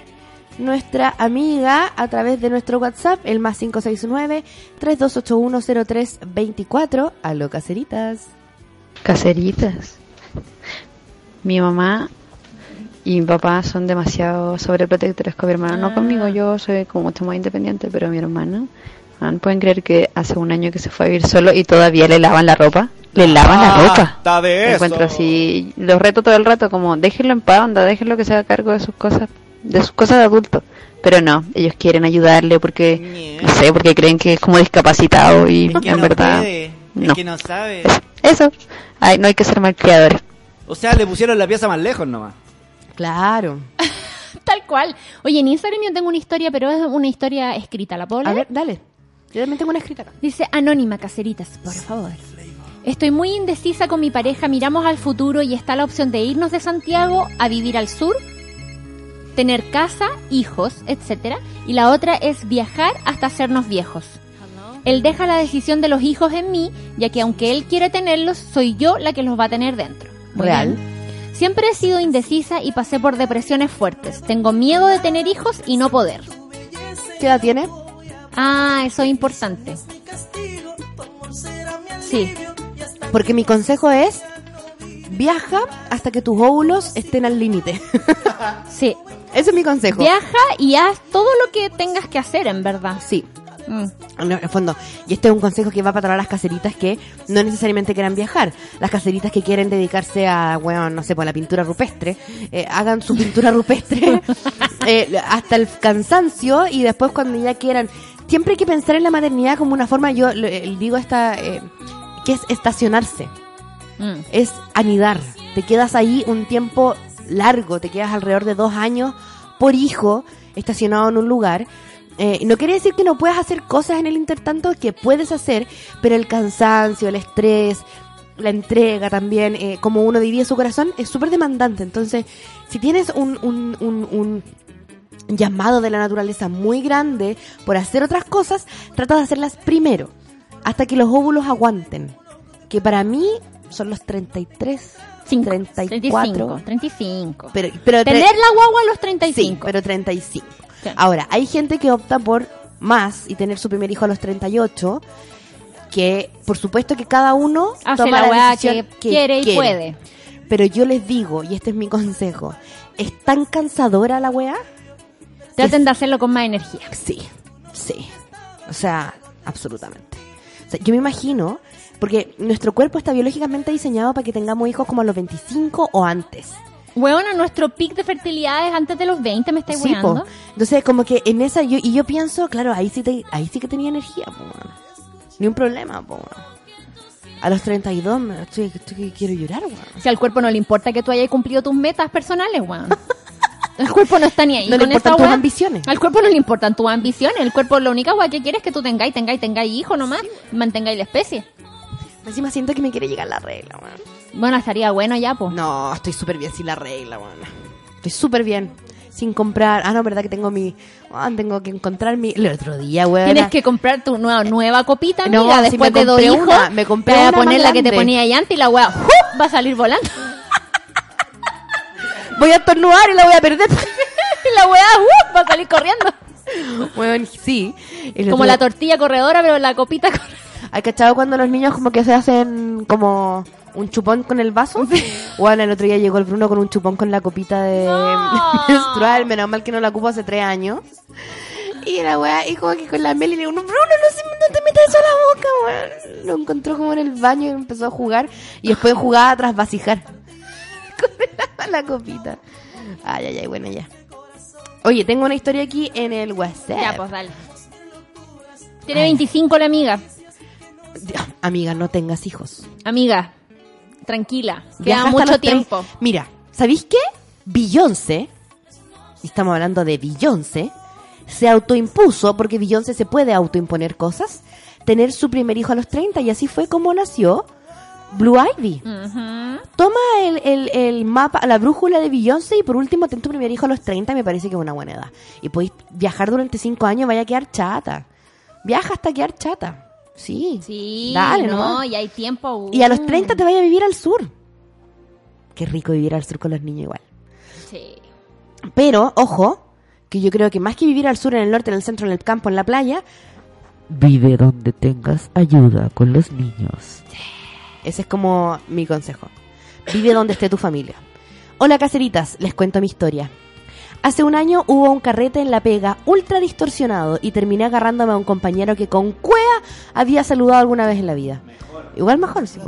nuestra amiga a través de nuestro WhatsApp, el más 569-32810324. Aló, caseritas. Caseritas. Mi mamá y mi papá son demasiado sobreprotectores con mi hermano. No conmigo, yo soy como mucho más independiente, pero mi hermano. Man, Pueden creer que hace un año que se fue a vivir solo y todavía le lavan la ropa. Le lavan la ropa. Está de eso. encuentro así, los reto todo el rato como déjenlo en paz, onda, déjenlo que se haga cargo de sus cosas, de sus cosas de adulto. Pero no, ellos quieren ayudarle porque, no sé, porque creen que es como discapacitado y en verdad, no. no sabe. Eso, Ay, no hay que ser malcriadores. O sea, le pusieron la pieza más lejos nomás. Claro. Tal cual. Oye, en Instagram yo tengo una historia, pero es una historia escrita. ¿La puedo A leer? ver, dale. Yo también tengo una escrita acá. Dice Anónima Caseritas, por favor. Estoy muy indecisa con mi pareja, miramos al futuro y está la opción de irnos de Santiago a vivir al sur, tener casa, hijos, etcétera, y la otra es viajar hasta hacernos viejos. Él deja la decisión de los hijos en mí, ya que aunque él quiere tenerlos, soy yo la que los va a tener dentro. Muy Real. bien. Siempre he sido indecisa y pasé por depresiones fuertes. Tengo miedo de tener hijos y no poder. ¿Qué edad tiene? Ah, eso es importante. Sí. Porque mi consejo es viaja hasta que tus óvulos estén al límite. Sí. Ese es mi consejo. Viaja y haz todo lo que tengas que hacer, en verdad. Sí. Mm. En el fondo, y este es un consejo que va para todas las caseritas que no necesariamente quieran viajar. Las caseritas que quieren dedicarse a, bueno, no sé, pues a la pintura rupestre, eh, hagan su pintura rupestre eh, hasta el cansancio y después cuando ya quieran. Siempre hay que pensar en la maternidad como una forma, yo eh, digo esta, eh, que es estacionarse, Mm. es anidar. Te quedas ahí un tiempo largo, te quedas alrededor de dos años por hijo estacionado en un lugar. Eh, no quiere decir que no puedas hacer cosas en el intertanto que puedes hacer, pero el cansancio, el estrés, la entrega también, eh, como uno diría su corazón, es súper demandante. Entonces, si tienes un, un, un, un llamado de la naturaleza muy grande por hacer otras cosas, trata de hacerlas primero, hasta que los óvulos aguanten. Que para mí son los 33, 34. 35, 35. Pero, pero Tener la guagua a los Sí, 35. pero 35. Sí. Ahora, hay gente que opta por más y tener su primer hijo a los 38, que por supuesto que cada uno Hace toma la la decisión que quiere y puede. Pero yo les digo, y este es mi consejo, ¿es tan cansadora la weá? Traten de hacerlo con más energía. Sí, sí. O sea, absolutamente. O sea, yo me imagino, porque nuestro cuerpo está biológicamente diseñado para que tengamos hijos como a los 25 o antes. Weona, nuestro pic de fertilidad es antes de los 20, me estáis Sí, po. Entonces, como que en esa, yo, y yo pienso, claro, ahí sí, te- ahí sí que tenía energía, po. Ni un problema, po. A los 32 me, estoy, estoy que quiero llorar, weón. Si al cuerpo no le importa que tú hayas cumplido tus metas personales, weón. El cuerpo no está ni ahí. No le con importan esa tus ambiciones. Al cuerpo no le importan tus ambiciones. El cuerpo lo única weá que quiere es que tú tengáis, tengáis, tengáis hijos nomás. mantengáis la especie. Encima siento que me quiere llegar la regla, weón. Bueno, estaría bueno ya, pues. No, estoy súper bien sin la regla, weón. Estoy súper bien. Sin comprar. Ah, no, verdad que tengo mi. ah, tengo que encontrar mi. El otro día, weón. Tienes que comprar tu nueva, nueva copita, No, amiga, si después me de dos hijos. una, me compré te vas a poner la que te ponía ahí antes y la weá va a salir volando. Voy a estornudar y la voy a perder. y la weá ¡jup! va a salir corriendo. Sí. Como otro- la tortilla corredora, pero la copita corredora. ¿Hay cachado cuando los niños como que se hacen como un chupón con el vaso? Bueno, el otro día llegó el Bruno con un chupón con la copita de menstrual, menos mal que no la ocupo hace tres años. Y la weá, y como que con la Meli le digo, no, Bruno, no, se, no te metas eso a la boca, weón. Lo encontró como en el baño y empezó a jugar. Y después jugaba tras vasijar. Con la, copita. Ay, ay, ay, bueno, ya. Oye, tengo una historia aquí en el WhatsApp. Ya, pues dale. Tiene 25 la amiga. Amiga, no tengas hijos. Amiga, tranquila. Queda mucho tiempo. Mira, ¿sabéis qué? Beyoncé, y estamos hablando de Beyoncé, se autoimpuso, porque Beyoncé se puede autoimponer cosas, tener su primer hijo a los 30, y así fue como nació Blue Ivy. Toma el, el, el mapa, la brújula de Beyoncé y por último ten tu primer hijo a los 30, me parece que es una buena edad. Y podéis viajar durante 5 años, vaya a quedar chata. Viaja hasta quedar chata. Sí. Sí, Dale, no, nomás. y hay tiempo. Y a los uh. 30 te vaya a vivir al sur. Qué rico vivir al sur con los niños igual. Sí. Pero, ojo, que yo creo que más que vivir al sur, en el norte, en el centro, en el campo, en la playa, vive donde tengas ayuda con los niños. Ese es como mi consejo. Vive donde esté tu familia. Hola caseritas, les cuento mi historia. Hace un año hubo un carrete en la pega ultra distorsionado y terminé agarrándome a un compañero que con cuea había saludado alguna vez en la vida. Igual mejor, sí.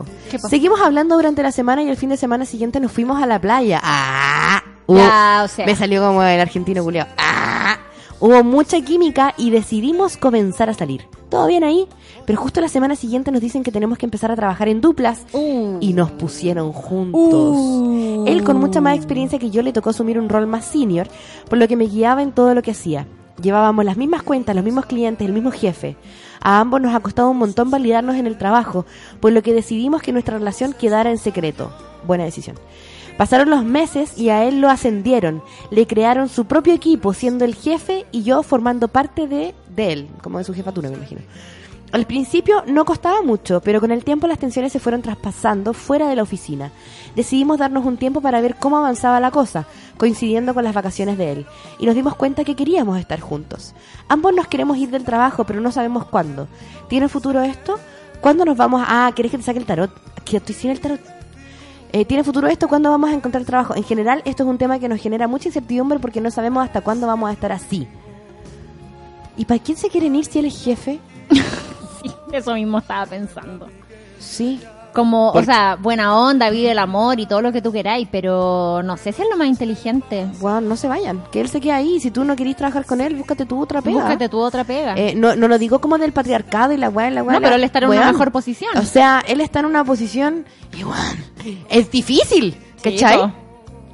Seguimos hablando durante la semana y el fin de semana siguiente nos fuimos a la playa. ¡Ah! Ya, o sea. Me salió como el argentino culiao. ¡Ah! Hubo mucha química y decidimos comenzar a salir. Todo bien ahí, pero justo la semana siguiente nos dicen que tenemos que empezar a trabajar en duplas Uh. y nos pusieron juntos. Él con mucha más experiencia que yo le tocó asumir un rol más senior, por lo que me guiaba en todo lo que hacía. Llevábamos las mismas cuentas, los mismos clientes, el mismo jefe. A ambos nos ha costado un montón validarnos en el trabajo, por lo que decidimos que nuestra relación quedara en secreto. Buena decisión. Pasaron los meses y a él lo ascendieron. Le crearon su propio equipo, siendo el jefe y yo formando parte de, él, como de su jefatura, me imagino. Al principio no costaba mucho, pero con el tiempo las tensiones se fueron traspasando fuera de la oficina. Decidimos darnos un tiempo para ver cómo avanzaba la cosa, coincidiendo con las vacaciones de él, y nos dimos cuenta que queríamos estar juntos. Ambos nos queremos ir del trabajo, pero no sabemos cuándo. ¿Tiene futuro esto? ¿Cuándo nos vamos a... Ah, ¿querés que te saque el tarot? Que estoy sin el tarot. Eh, ¿Tiene futuro esto? ¿Cuándo vamos a encontrar trabajo? En general, esto es un tema que nos genera mucha incertidumbre porque no sabemos hasta cuándo vamos a estar así. ¿Y para quién se quieren ir si él es jefe? Sí, eso mismo estaba pensando. Sí. Como, o sea, buena onda, vive el amor y todo lo que tú queráis, pero no sé si es lo más inteligente. Bueno, no se vayan. Que él se quede ahí. Si tú no querís trabajar con él, búscate tú otra pega. Búscate tú otra pega. Eh, no, no lo digo como del patriarcado y la weá la weá. No, la- pero él está en una mejor posición. O sea, él está en una posición igual. Es difícil, ¿cachai? po.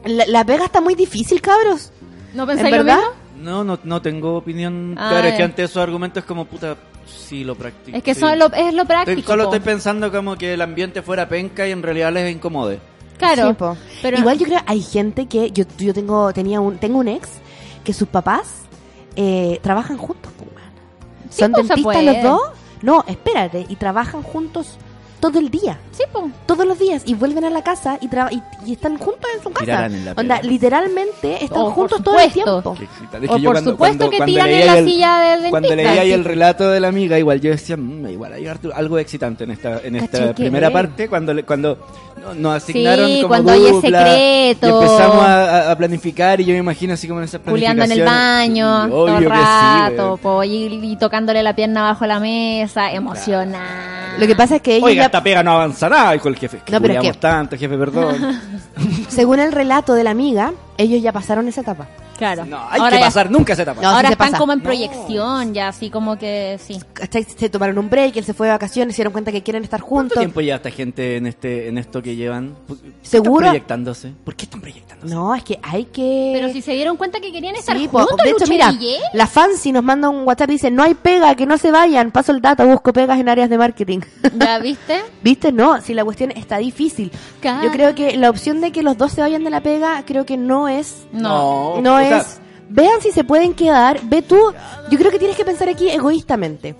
la, la pega está muy difícil, cabros. ¿No ¿En pensáis lo verdad? mismo? No, no, no tengo opinión. Ah, claro, es que ante esos argumentos es como puta, sí lo practico. Es que sí. son lo, es lo Estoy- práctico. solo estoy pensando como que el ambiente fuera penca y en realidad les incomode. Claro. Sí, pero- Igual yo creo hay gente que yo, yo tengo tenía un tengo un ex que sus papás eh, trabajan juntos. Sí, Son dentistas los dos. No, espérate, y trabajan juntos todo el día. Sí, po. Todos los días y vuelven a la casa y, traba- y, y están juntos en su casa. Tirarán en la Onda, literalmente están Oh, juntos todo el tiempo. Qué excitante. Es O que yo por cuando- supuesto cuando- que cuando tiran en la el- silla de dentista. Cuando leía ahí el relato de la amiga, igual yo decía, "Mm, igual hay algo excitante en esta, en esta ¿Cachai que primera parte, cuando le- cuando nos asignaron Sí, como cuando hay secreto. Y empezamos a, a- planificar y yo me imagino así como en esas Culeando en el baño, Sí, todo el obvio que sí, rato, weón. po, y, y tocándole la pierna bajo la mesa, emocionada. Lo que pasa es que ella Oiga, ya- esta pega no avanza nada, dijo el jefe. Que No, pero es que- tanto, jefe, perdón. según el relato de la amiga, ellos ya pasaron esa etapa. Claro. No, hay Ahora que ya- pasar nunca esa etapa. No, sí Ahora se están pasa. como en No. proyección, ya así como que sí. Se tomaron un break, él se fue de vacaciones, se dieron cuenta que quieren estar ¿Cuánto juntos. tiempo lleva esta gente en este en esto que llevan? ¿Por qué ¿Seguro? Están proyectándose. ¿Por qué están proyectándose? No, es que hay que... Pero si se dieron cuenta que querían estar Sí, juntos, de hecho, mira, la Fancy nos manda un WhatsApp y dice, no hay pega, que no se vayan, paso el dato, busco pegas en áreas de marketing. ¿Ya viste? ¿Viste? No, si la cuestión está difícil. Claro. Yo creo que la opción de que los dos se vayan de la pega, creo que no es... No. No sea, es... Vean si se pueden quedar, ve tú, yo creo que tienes que pensar aquí egoístamente.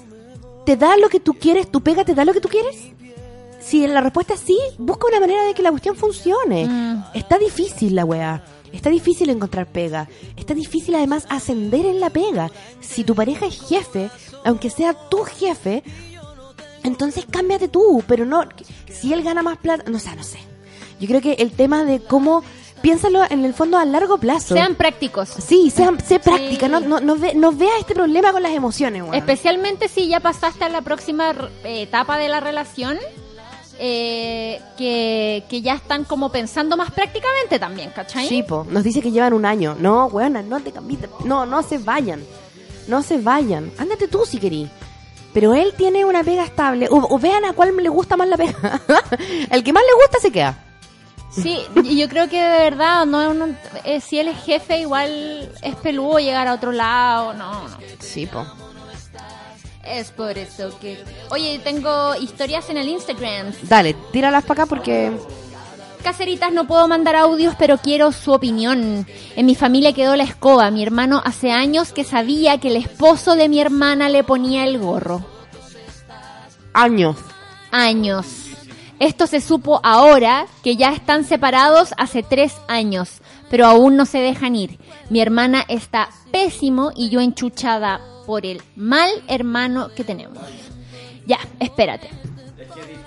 ¿Te da lo que tú quieres? ¿Tu pega te da lo que tú quieres? Si la respuesta es sí, busca una manera de que la cuestión funcione. Mm. Está difícil la weá. Está difícil encontrar pega. Está difícil además ascender en la pega. Si tu pareja es jefe, aunque sea tu jefe, entonces cámbiate tú. Pero no, si él gana más plata, no sé, no sé. Yo creo que el tema de cómo, piénsalo en el fondo a largo plazo. Sean prácticos. Sí, sean, sé práctica, no, no, no, ve- no veas este problema con las emociones, weón. Especialmente si ya pasaste a la próxima etapa de la relación, eh, que, que ya están como pensando más prácticamente también, ¿cachai? Sí, po. Nos dice que llevan un año. No, weona, no te cambies. No, no se vayan. No se vayan. Ándate tú si querís. Pero él tiene una pega estable. O, o vean a cuál le gusta más la pega. el que más le gusta se queda. Sí, y yo creo que de verdad, no, no- eh, si él es jefe, igual es peludo llegar a otro lado, no, no. Sí, po. Es por eso que... Oye, tengo historias en el Instagram. Dale, tíralas para acá porque... Caseritas, no puedo mandar audios, pero quiero su opinión. En mi familia quedó la escoba. Mi hermano hace años que sabía que el esposo de mi hermana le ponía el gorro. Años. Años. Esto se supo ahora que ya están separados hace tres años, pero aún no se dejan ir. Mi hermana está pésimo y yo enchuchada por el mal hermano que tenemos. Ya, espérate.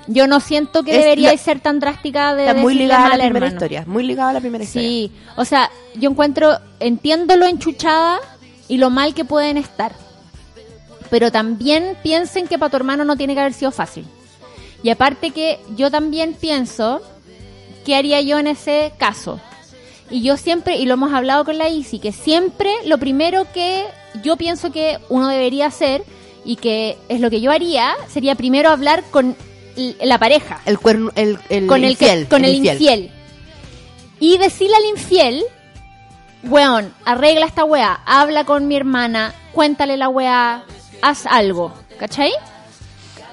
Yo no siento que Es debería la- ser tan drástica de Está muy ligada a la primera hermano. historia. Muy ligada a la primera historia. Sí, o sea, yo encuentro, entiendo lo enchuchada y lo mal que pueden estar. Pero también piensen que para tu hermano no tiene que haber sido fácil. Y aparte que yo también pienso, ¿qué haría yo en ese caso? Y yo siempre, y lo hemos hablado con la Isi, que siempre lo primero que yo pienso que uno debería hacer, y que es lo que yo haría, sería primero hablar con la pareja El cuerno, el, el con el infiel. que, con el infiel. Y decirle al infiel, weón, arregla esta weá, habla con mi hermana, cuéntale la weá, haz algo, ¿cachai?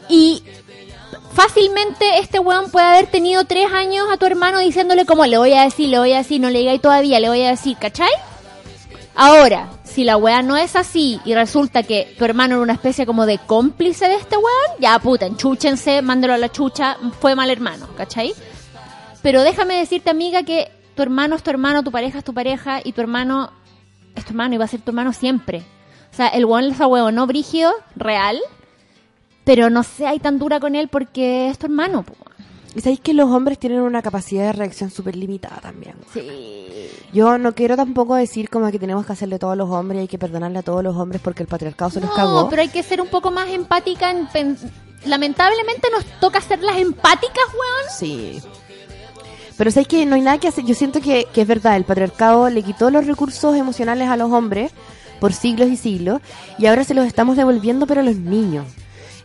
Y fácilmente este weón puede haber tenido tres años a tu hermano diciéndole como le voy a decir, le voy a decir, no le digáis todavía, le voy a decir, ¿cachai? Ahora, si la weá no es así y resulta que tu hermano era una especie como de cómplice de este weón, ya puta, enchúchense, mándelo a la chucha, fue mal hermano, ¿cachai? Pero déjame decirte, amiga, que tu hermano es tu hermano, tu pareja es tu pareja y tu hermano es tu hermano y va a ser tu hermano siempre. O sea, el weón huevo no brígido, real, pero no seas tan dura con él porque es tu hermano. po. Y sabéis que los hombres tienen una capacidad de reacción súper limitada también. Sí. Yo no quiero tampoco decir como que tenemos que hacerle todo a los hombres y hay que perdonarle a todos los hombres porque el patriarcado se los No, cagó. pero hay que ser un poco más empática. En pen- Lamentablemente nos toca ser las empáticas, weón. Sí. Pero sabéis que no hay nada que hacer. Yo siento que, que es verdad, el patriarcado le quitó los recursos emocionales a los hombres por siglos y siglos y ahora se los estamos devolviendo pero a los niños.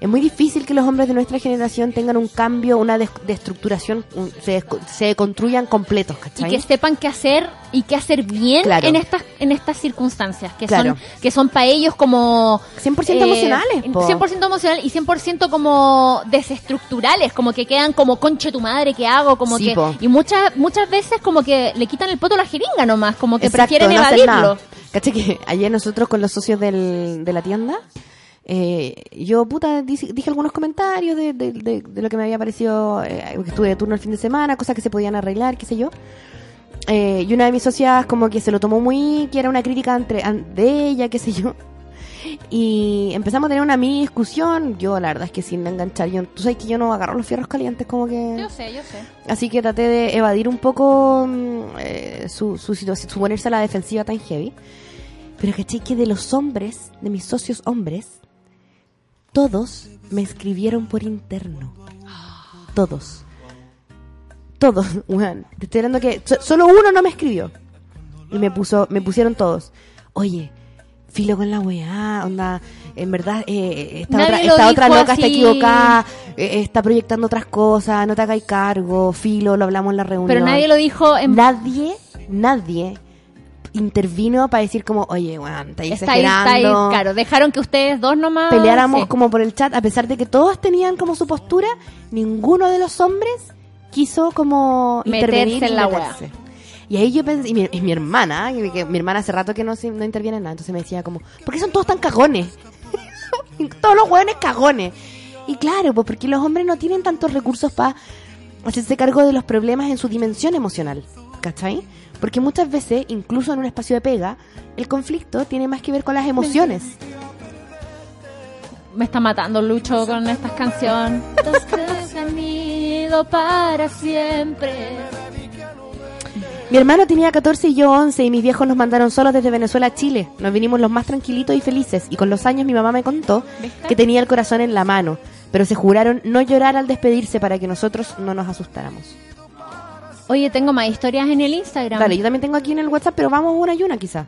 Es muy difícil que los hombres de nuestra generación tengan un cambio, una des- destructuración, un- se, se construyan completos, Y ¿cachai? que sepan qué hacer y qué hacer bien Claro. en estas en estas circunstancias que Claro. son que son para ellos como 100% emocionales, po. 100% emocional y 100% como desestructurales, como que quedan como conche tu madre, ¿qué hago? Como Sí, que po. y muchas muchas veces como que le quitan el poto a la jeringa nomás, como que Exacto, prefieren no evadirlo. ¿Cachai que ayer nosotros con los socios del, de la tienda, eh, yo, puta, dije, dije algunos comentarios de, de- de- de lo que me había parecido, eh, que estuve de turno el fin de semana, cosas que se podían arreglar, qué sé yo. Eh, y una de mis socias como que se lo tomó muy, que era una crítica entre, de ella, qué sé yo. Y empezamos a tener una mini discusión. Yo, la verdad es que sin enganchar, yo, tú sabes que yo no agarro los fierros calientes, como que. Yo sé, yo sé. Así que traté de evadir un poco mm, eh, su, su situación, su ponerse a la defensiva tan heavy. Pero caché que de los hombres, de mis socios hombres, todos me escribieron por interno. Todos. Todos, weón. Te estoy hablando que so- solo uno no me escribió. Y me puso, me pusieron todos. Oye, filo con la weá, onda, en verdad, eh, esta, Nadie otra, lo esta otra loca está equivocada, eh, está proyectando otras cosas, no te hagáis cargo, filo, lo hablamos en la reunión. Pero nadie lo dijo en Nadie, nadie intervino para decir como, oye, weón, estáis está ahí, está ahí, exagerando. claro, dejaron que ustedes dos nomás Peleáramos sí. como por el chat, a pesar de que todos tenían como su postura, ninguno de los hombres quiso como Meterse intervenir en y la meterse. Y ahí yo pensé, y mi, y mi hermana, que, que mi hermana hace rato que no, no interviene en nada, entonces me decía como, ¿por qué son todos tan cagones? todos los hueones cagones. Y claro, pues porque los hombres no tienen tantos recursos para hacerse cargo de los problemas en su dimensión emocional, ¿cachai? Porque muchas veces, incluso en un espacio de pega, el conflicto tiene más que ver con las emociones. Me está matando Lucho con estas canciones. Dos que se han ido para siempre. Mi hermano tenía 14 y yo 11 y mis viejos nos mandaron solos desde Venezuela a Chile. Nos vinimos los más tranquilitos y felices y con los años mi mamá me contó que tenía el corazón en la mano, pero se juraron no llorar al despedirse para que nosotros no nos asustáramos. Oye, tengo más historias en el Instagram. Dale, yo también tengo aquí en el WhatsApp, pero vamos una y una quizá.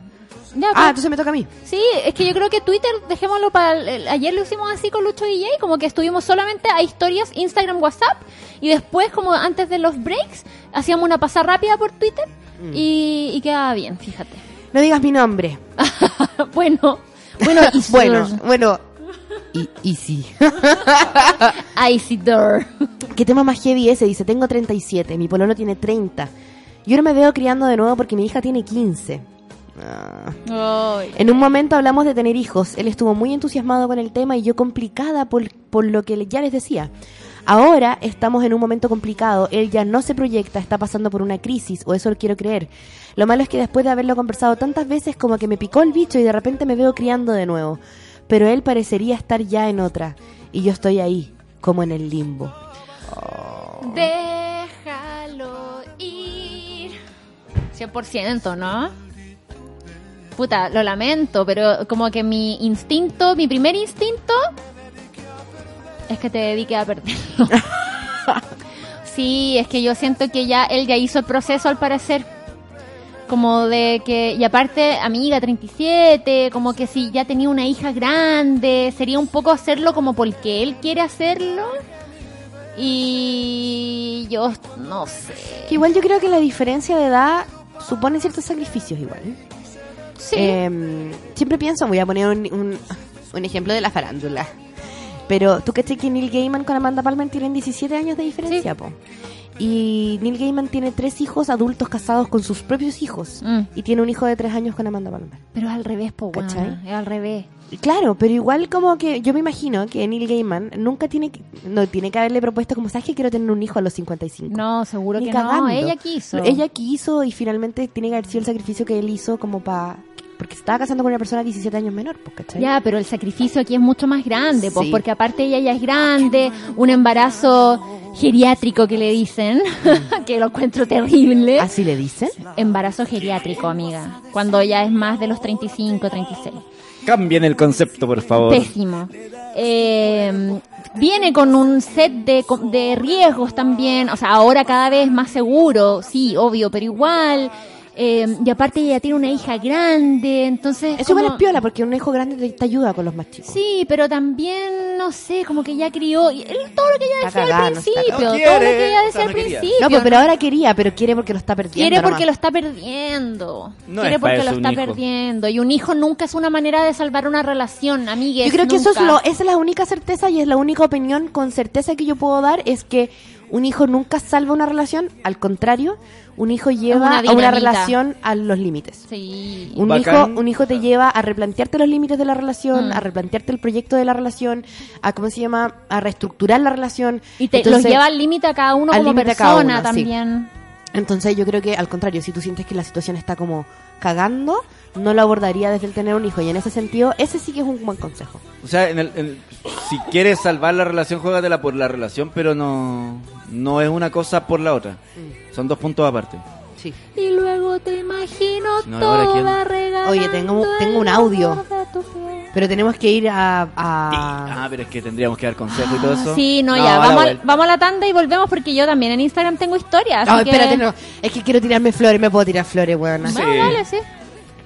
Ya, Ah, pues. entonces me toca a mí. Sí, es que yo creo que Twitter, dejémoslo para... el- ayer lo hicimos así con Lucho DJ, como que estuvimos solamente a historias, Instagram, WhatsApp, y después, como antes de los breaks, hacíamos una pasada rápida por Twitter Mm. y, y quedaba bien, fíjate. No digas mi nombre. bueno, bueno, bueno, bueno. Y, y sí. Isidore. ¿Qué tema más heavy ese? Dice, tengo 37, mi pololo tiene 30. Yo no me veo criando de nuevo porque mi hija tiene 15. Ah. En un momento hablamos de tener hijos. Él estuvo muy entusiasmado con el tema y yo complicada por, por lo que ya les decía. Ahora estamos en un momento complicado. Él ya no se proyecta, está pasando por una crisis, o eso lo quiero creer. Lo malo es que después de haberlo conversado tantas veces, como que me picó el bicho y de repente me veo criando de nuevo. Pero él parecería estar ya en otra. Y yo estoy ahí, como en el limbo. Déjalo ir. 100%, ¿no? Puta, lo lamento, pero como que mi instinto, mi primer instinto es que te dedique a perderlo. sí, es que yo siento que ya él ya hizo el proceso al parecer. Como de que, y aparte, amiga, 37, como que si ya tenía una hija grande, sería un poco hacerlo como porque él quiere hacerlo. Y yo no sé. Que igual yo creo que la diferencia de edad supone ciertos sacrificios igual. Sí. Eh, siempre pienso, voy a poner un, un, un ejemplo de la farándula. Pero tú caché que Neil Gaiman con Amanda Palmer tienen 17 años de diferencia, po. Y Neil Gaiman tiene tres hijos adultos casados con sus propios hijos. Mm. Y tiene un hijo de tres años con Amanda Palmer. Pero es al revés, po, ¿Cachai? Es al revés. Claro, pero igual como que yo me imagino que Neil Gaiman nunca tiene que, no tiene que haberle propuesto como, ¿sabes que quiero tener un hijo a los 55? No, seguro Ni que cagando. no. Ella quiso. Ella quiso y finalmente tiene que haber sido el sacrificio que él hizo como para... Porque se estaba casando con una persona de 17 años menor, pues, ¿cachai? Ya, pero el sacrificio aquí es mucho más grande, pues, Sí. porque aparte ella ya es grande, un embarazo geriátrico que le dicen, que lo encuentro terrible. ¿Así le dicen? Embarazo geriátrico, amiga. Cuando ya es más de los 35, 36. Cambien el concepto, por favor. Pésimo. Eh, viene con un set de, de riesgos también. O sea, ahora cada vez más seguro, sí, obvio, pero igual. Eh, y aparte ella tiene una hija grande, entonces... Eso como- es piola, porque un hijo grande te, te ayuda con los más chicos. Sí, pero también, no sé, como que ya crió... y él- todo lo que ella decía cagada, al no principio, todo lo que ella decía al quería. principio. No, pues, pero ahora quería, pero quiere porque lo está perdiendo. Quiere nomás. porque lo está perdiendo. No Quiere porque lo está hijo. perdiendo. Y un hijo nunca es una manera de salvar una relación, amigues. Yo creo que eso es, lo, esa es la única certeza y es la única opinión con certeza que yo puedo dar es que un hijo nunca salva una relación, al contrario, un hijo lleva una a una relación a los límites. Sí. Un Bacán. hijo, un hijo te lleva a replantearte los límites de la relación, Mm. a replantearte el proyecto de la relación, a cómo se llama, a reestructurar la relación. Y te, Entonces, los lleva al límite a cada uno como persona uno, sí. también. Entonces yo creo que al contrario, si tú sientes que la situación está como cagando, no lo abordaría desde el tener un hijo. Y en ese sentido, ese sí que es un buen consejo. O sea, en el- en- si quieres salvar la relación, juégatela por la relación, pero no, no es una cosa por la otra. Son dos puntos aparte. Sí. Y luego te imagino No, toda regalando Oye, tengo, tengo un audio, pero tenemos que ir a... a- Ah, pero es que tendríamos que dar consejo y todo eso. Sí, no, a ya, vamos, a, vamos a la tanda y volvemos porque yo también en Instagram tengo historias. No, así que- espérate, no. Es que quiero tirarme flores, me puedo tirar flores, weón. Ah, dale, sí.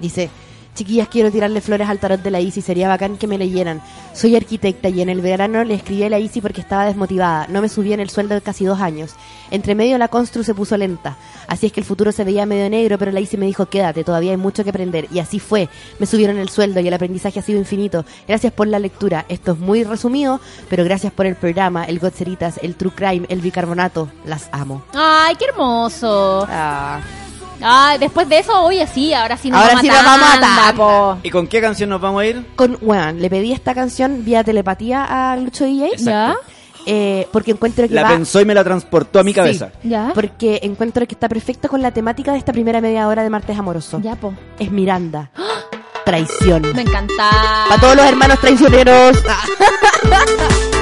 Dice, chiquillas, quiero tirarle flores al tarot de la Isi, sería bacán que me leyeran. Soy arquitecta y en el verano le escribí a la Isi porque estaba desmotivada. No me subí en el sueldo de casi dos años. Entre medio la constru se puso lenta. Así es que el futuro se veía medio negro, pero la Isi me dijo, quédate, todavía hay mucho que aprender. Y así fue. Me subieron el sueldo y el aprendizaje ha sido infinito. Gracias por la lectura. Esto es muy resumido, pero gracias por el programa, el Gotzeritas, el True Crime, el bicarbonato. Las amo. Ay, qué hermoso. Ah. Ay, después de eso, oye, sí, ahora sí nos Ahora vamos sí a nos vamos a tanda, tanda. po. ¿Y con qué canción nos vamos a ir? con weón, le pedí esta canción vía telepatía a Lucho DJ. Exacto. Eh, porque encuentro que La va- pensó y me la transportó a mi cabeza. Sí, Porque encuentro que está perfecto con la temática de esta primera media hora de Martes Amoroso. Ya, po. Es Miranda. Traición. Me encanta. Para todos los hermanos traicioneros.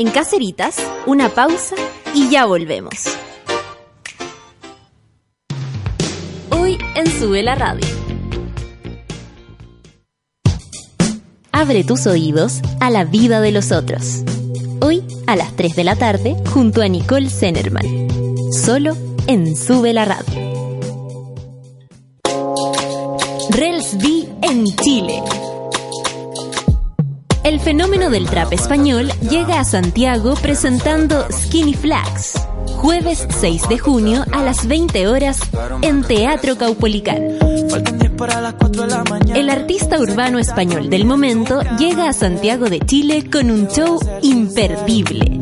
En Caseritas, una pausa y ya volvemos. Hoy en Sube la Radio. Abre tus oídos a la vida de los otros. Hoy a las 3 de la tarde junto a Nicole Zenerman. Solo en Sube la Radio. Relsby en Chile. El fenómeno del trap español llega a Santiago presentando Skinny Flags. Jueves 6 de junio a las 20 horas en Teatro Caupolicán. El artista urbano español del momento llega a Santiago de Chile con un show imperdible.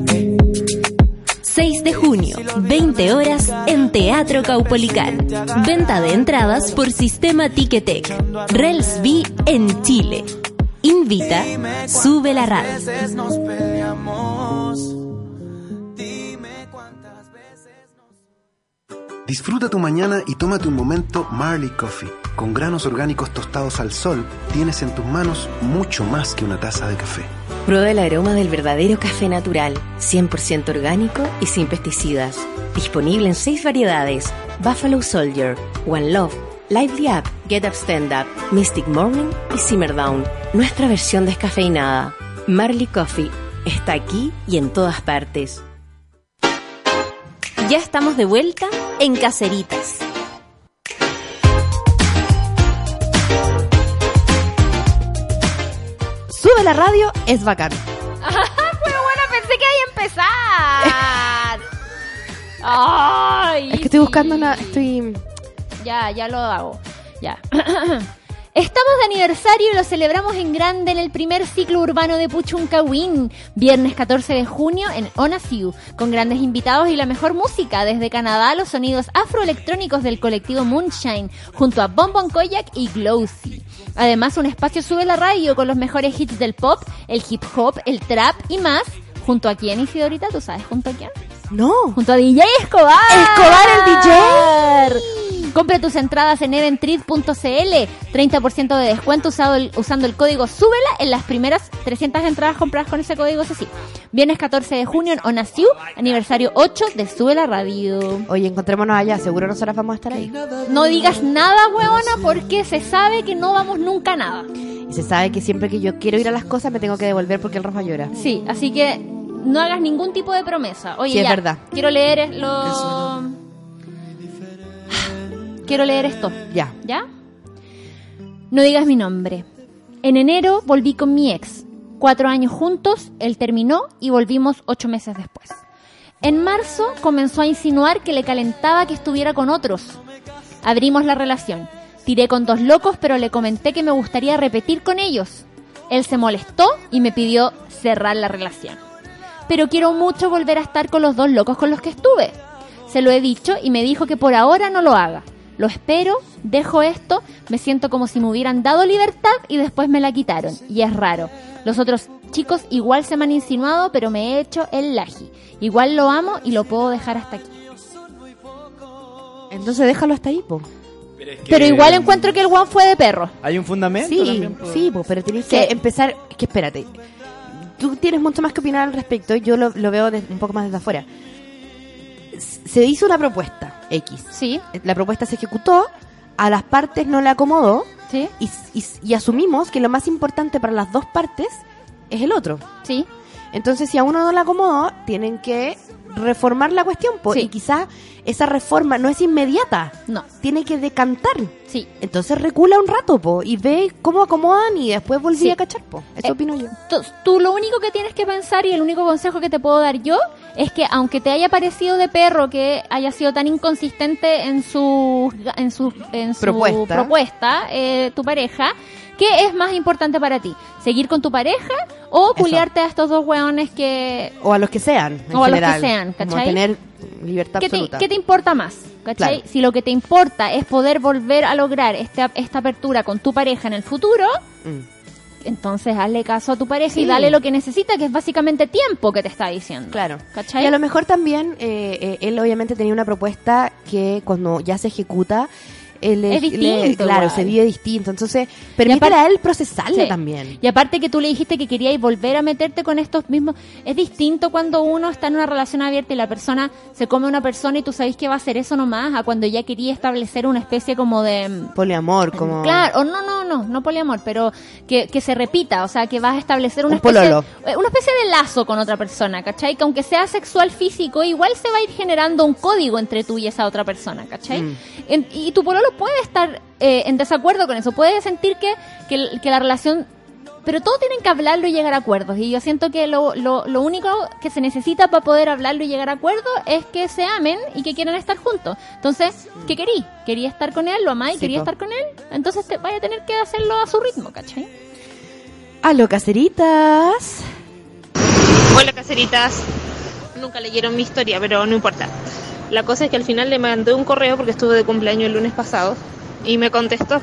6 de junio, 20 horas en Teatro Caupolicán. Venta de entradas por Sistema Ticketek. Relsby en Chile. Invita, sube la radio. veces nos peleamos. Disfruta tu mañana y tómate un momento Marley Coffee. Con granos orgánicos tostados al sol, tienes en tus manos mucho más que una taza de café. Prueba el aroma del verdadero café natural, 100% orgánico y sin pesticidas. Disponible en seis variedades: Buffalo Soldier, One Love, Lively Up, Get Up Stand Up, Mystic Morning y Simmer Down. Nuestra versión descafeinada. Marley Coffee está aquí y en todas partes. Ya estamos de vuelta en Caseritas. Sube la radio, es bacán. Pero bueno, pensé que ahí empezar. Ay, Es que estoy buscando una. Estoy. Ya, ya lo hago. Ya. Estamos de aniversario y lo celebramos en grande en el primer ciclo urbano de Puchuncahuín, viernes 14 de junio en Onasiu, con grandes invitados y la mejor música, desde Canadá los sonidos afroelectrónicos del colectivo Moonshine, junto a Bonbon Koyak y Glowsy. Además, un espacio sube la radio con los mejores hits del pop, el hip hop, el trap y más. ¿Junto a quién, Isidorita? ¿Tú sabes junto a quién? No. Junto a DJ Escobar. Escobar el DJ. Compra tus entradas en eventrid.cl. 30% de descuento usado el- usando el código SÚBELA en las primeras 300 entradas compradas con ese código, eso sí. Viernes 14 de junio en Onasiu, aniversario 8 de Sube la Radio. Oye, encontrémonos allá, seguro nosotras vamos a estar ahí. No digas nada, huevona, porque se sabe que no vamos nunca a nada. Y se sabe que siempre que yo quiero ir a las cosas me tengo que devolver porque el Rafa llora. Sí, así que no hagas ningún tipo de promesa. Oye, Sí, es ya, verdad. Quiero leer lo... Quiero leer esto. Ya. ¿Ya? No digas mi nombre. En enero volví con mi ex. Cuatro años juntos, él terminó y volvimos ocho meses después. En marzo comenzó a insinuar que le calentaba que estuviera con otros. Abrimos la relación. Tiré con dos locos, pero le comenté que me gustaría repetir con ellos. Él se molestó y me pidió cerrar la relación. Pero quiero mucho volver a estar con los dos locos con los que estuve. Se lo he dicho y me dijo que por ahora no lo haga. Lo espero, dejo esto, me siento como si me hubieran dado libertad y después me la quitaron. Y es raro. Los otros chicos igual se me han insinuado, pero me he hecho el laji. Igual lo amo y lo puedo dejar hasta aquí. Entonces déjalo hasta ahí, po. Pero igual encuentro que el one fue de perro. Hay un fundamento Sí, también. po. sí, po, pero tienes que empezar. Es que espérate. Tú tienes mucho más que opinar al respecto. Yo lo, lo veo des- un poco más desde afuera. Se hizo una propuesta X. Sí. La propuesta se ejecutó, a las partes no le acomodó. Sí. Y, y- y asumimos que lo más importante para las dos partes es el otro. Sí. Entonces, si a uno no le acomodó, tienen que reformar la cuestión. Sí. Y quizá esa reforma no es inmediata. No. Tiene que decantar. Sí. Entonces recula un rato, po, y ve cómo acomodan y después volví Sí. a cachar, po. Eso Eh, opino yo. Tú lo único que tienes que pensar y el único consejo que te puedo dar yo es que aunque te haya parecido de perro que haya sido tan inconsistente en su en su en su Propuesta. propuesta, eh, tu pareja, ¿qué es más importante para ti? ¿Seguir con tu pareja o culiarte a estos dos hueones que O a los que sean, en O a los que sean, Como ¿cachai? tener libertad ¿Qué te, absoluta. qué te importa más? ¿Cachai? Claro. Si lo que te importa es poder volver a lograr esta, esta apertura con tu pareja en el futuro, Mm. entonces hazle caso a tu pareja y Sí. dale lo que necesita, que es básicamente tiempo que te está diciendo. Claro. ¿Cachai? Y a lo mejor también, eh, eh, él obviamente tenía una propuesta que cuando ya se ejecuta, Es le- distinto claro, igual. se vive distinto. Entonces, aparte- a él procesarle Sí. también. Y aparte que tú le dijiste que queríais volver a meterte con estos mismos, es distinto cuando uno está en una relación abierta y la persona se come a una persona y tú sabes que va a hacer eso nomás, a cuando ya quería establecer una especie como de... mm, Poliamor, como... Claro, o no, no, no, no poliamor, pero que, que se repita, o sea, que vas a establecer una Un especie, eh, una especie de lazo con otra persona, ¿cachai? Que aunque sea sexual físico, igual se va a ir generando un código entre tú y esa otra persona, ¿cachai? Mm. En- y tu pololo puede estar eh, en desacuerdo con eso, puede sentir que, que, que la relación... Pero todos tienen que hablarlo y llegar a acuerdos. Y yo siento que lo, lo, lo único que se necesita para poder hablarlo y llegar a acuerdos es que se amen y que quieran estar juntos. Entonces, ¿qué querí? Quería estar con él, lo amáis, Sí, quería po. estar con él. Entonces te vaya a tener que hacerlo a su ritmo, ¿cachai? Aló, caseritas. Hola caseritas, nunca leyeron mi historia, pero no importa. La cosa es que al final le mandé un correo porque estuve de cumpleaños el lunes pasado y me contestó.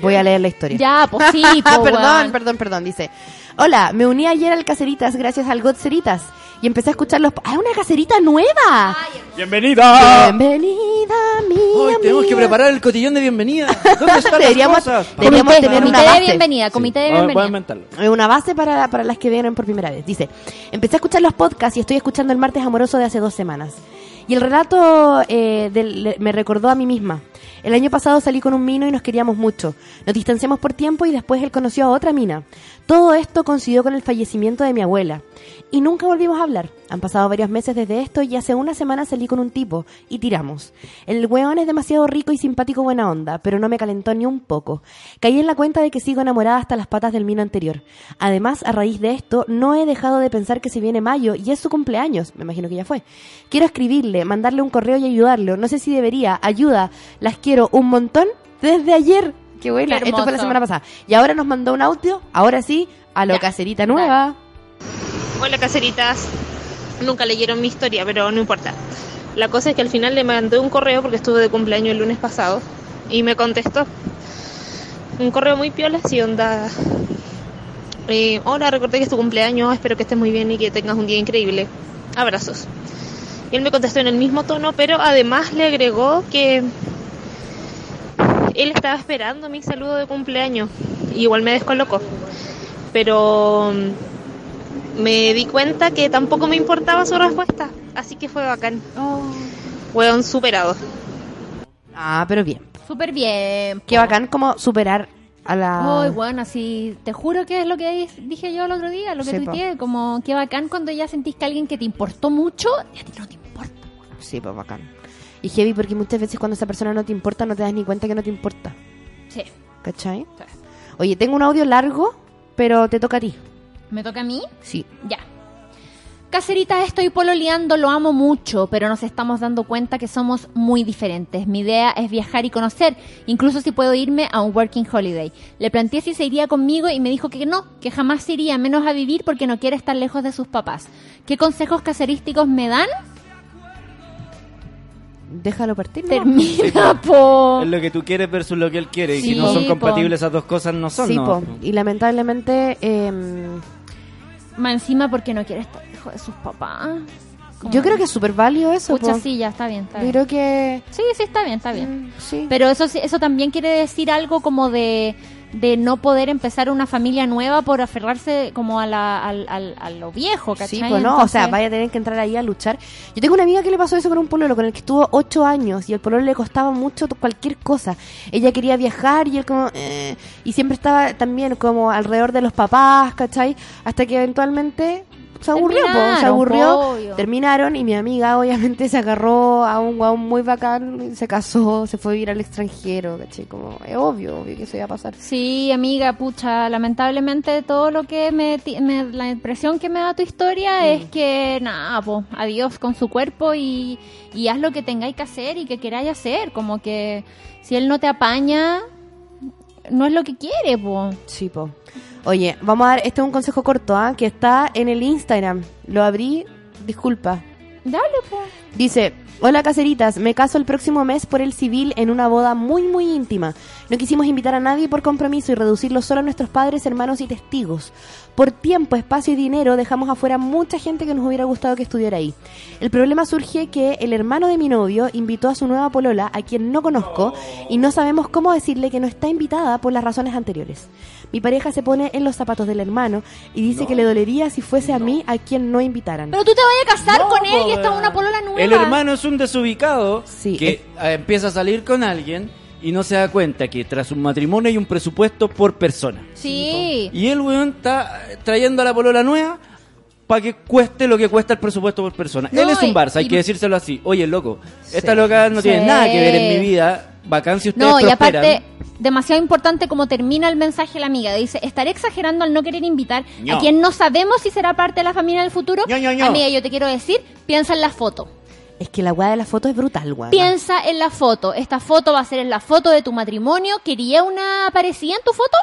Voy a leer la historia. Ya, pues sí, po, perdón, perdón, perdón. Dice, hola, me uní ayer al Caseritas gracias al Godzeritas y empecé a escuchar los... ¡Ah, una caserita nueva! ¡Bienvenida! Bienvenida, mi Hoy tenemos que preparar el cotillón de bienvenida. ¿Dónde están Deberíamos- las cosas? deberíamos Comité, tener una comité de base. bienvenida, comité de voy a bienvenida. inventarlo. Eh, Una base para, para las que vienen por primera vez. Dice, empecé a escuchar los podcasts y estoy escuchando el martes amoroso de hace dos semanas. Y el relato eh, me recordó a mí misma. El año pasado salí con un mino y nos queríamos mucho. Nos distanciamos por tiempo y después él conoció a otra mina. Todo esto coincidió con el fallecimiento de mi abuela. Y nunca volvimos a hablar. Han pasado varios meses desde esto y hace una semana salí con un tipo y tiramos. El weón es demasiado rico y simpático buena onda, pero no me calentó ni un poco. Caí en la cuenta de que sigo enamorada hasta las patas del mino anterior. Además, a raíz de esto, no he dejado de pensar que se viene mayo y es su cumpleaños. Me imagino que ya fue. Quiero escribirle, mandarle un correo y ayudarlo. No sé si debería. Ayuda. Las quiero un montón desde ayer. Qué buena. Qué Esto fue la semana pasada. Y ahora nos mandó un audio. Ahora sí, a lo Ya. caserita nueva. Hola caseritas, nunca leyeron mi historia, pero no importa. La cosa es que al final le mandé un correo porque estuve de cumpleaños el lunes pasado y me contestó. Un correo muy piola, así onda. eh, Hola, recordé que es tu cumpleaños, espero que estés muy bien y que tengas un día increíble. Abrazos. Y él me contestó en el mismo tono, pero además le agregó que él estaba esperando mi saludo de cumpleaños. Y igual me descolocó. Pero me di cuenta que tampoco me importaba su respuesta. Así que fue bacán. Weón superado. Ah, pero bien. Súper bien. Qué bacán como superar a la... Ay, bueno, así, te juro que es lo que dije yo el otro día, lo que Sí, po. tuiteé, como qué bacán cuando ya sentís que alguien que te importó mucho, y a ti no te importa. Sí, pues bacán. Y heavy porque muchas veces cuando esa persona no te importa no te das ni cuenta que no te importa. Sí. ¿Cachai? Oye, tengo un audio largo, pero te toca a ti. ¿Me toca a mí? Sí. Ya. Caseritas, estoy pololeando, lo amo mucho, pero nos estamos dando cuenta que somos muy diferentes. Mi idea es viajar y conocer, incluso si puedo irme a un working holiday. Le planteé si se iría conmigo y me dijo que no, que jamás se iría, menos a vivir porque no quiere estar lejos de sus papás. ¿Qué consejos caserísticos me dan? Déjalo partir. ¿no? Termina, po. Es lo que tú quieres versus lo que él quiere. Y si no son po. compatibles esas dos cosas, no son. Sí, ¿no? po. Y lamentablemente, em, Más encima porque no quiere estar lejos de sus papás. Yo creo que es súper válido eso. Pucha, sí, ya está bien, está bien. creo que... Sí, sí, está bien, está bien. Mm, Sí. Pero eso eso también quiere decir algo como de, de no poder empezar una familia nueva por aferrarse como a, la, al, al- a lo viejo, ¿cachai? Sí, pues no, o sea, vaya a tener que entrar ahí a luchar. Yo tengo una amiga que le pasó eso con un pololo, con el que estuvo ocho años, y el pololo le costaba mucho cualquier cosa. Ella quería viajar y él como... eh, y siempre estaba también como alrededor de los papás, ¿cachai? Hasta que eventualmente se aburrió, po, se Terminaron, aburrió, terminaron y mi amiga obviamente se agarró a un guau muy bacán, se casó, se fue a vivir al extranjero, ¿cachai? Como, es obvio, obvio que eso iba a pasar. Sí, amiga, pucha, lamentablemente todo lo que me, la impresión que me da tu historia Mm. es que nada, pues adiós con su cuerpo y, y haz lo que tengáis que hacer y que queráis hacer, como que si él no te apaña, no es lo que quiere, pues. Sí, po. Oye, vamos a dar, este es un consejo corto, ¿ah? Que está en el Instagram. Lo abrí, disculpa. Dale, pues. Dice, Hola caseritas, me caso el próximo mes por el civil en una boda muy muy íntima. No quisimos invitar a nadie por compromiso y reducirlo solo a nuestros padres, hermanos y testigos. Por tiempo, espacio y dinero dejamos afuera mucha gente que nos hubiera gustado que estuviera ahí. El problema surge que el hermano de mi novio invitó a su nueva polola, a quien no conozco, y no sabemos cómo decirle que no está invitada por las razones anteriores. Mi pareja se pone en los zapatos del hermano y dice que le dolería si fuese a mí a quien no invitaran. Pero tú te vayas a casar No, con él y po, está una polola nueva. El hermano es un desubicado Sí, que eh, empieza a salir con alguien y no se da cuenta que tras un matrimonio hay un presupuesto por persona. Sí. Y el weón está trayendo a la polola nueva para que cueste lo que cuesta el presupuesto por persona. No, Él es un y- Barça, hay y- que decírselo así. Oye, loco, esta Sí. loca no tiene Sí. nada que ver en mi vida. Bacán si ustedes No, y prosperan. aparte, demasiado importante como termina el mensaje la amiga. Dice, estaré exagerando al no querer invitar No. a quien no sabemos si será parte de la familia en el futuro. ño, ño. Amiga, yo te quiero decir, piensa en la foto. Es que la weá de la foto es brutal, weá. Piensa en la foto. Esta foto va a ser en la foto de tu matrimonio. ¿Quería una parecida en tu foto?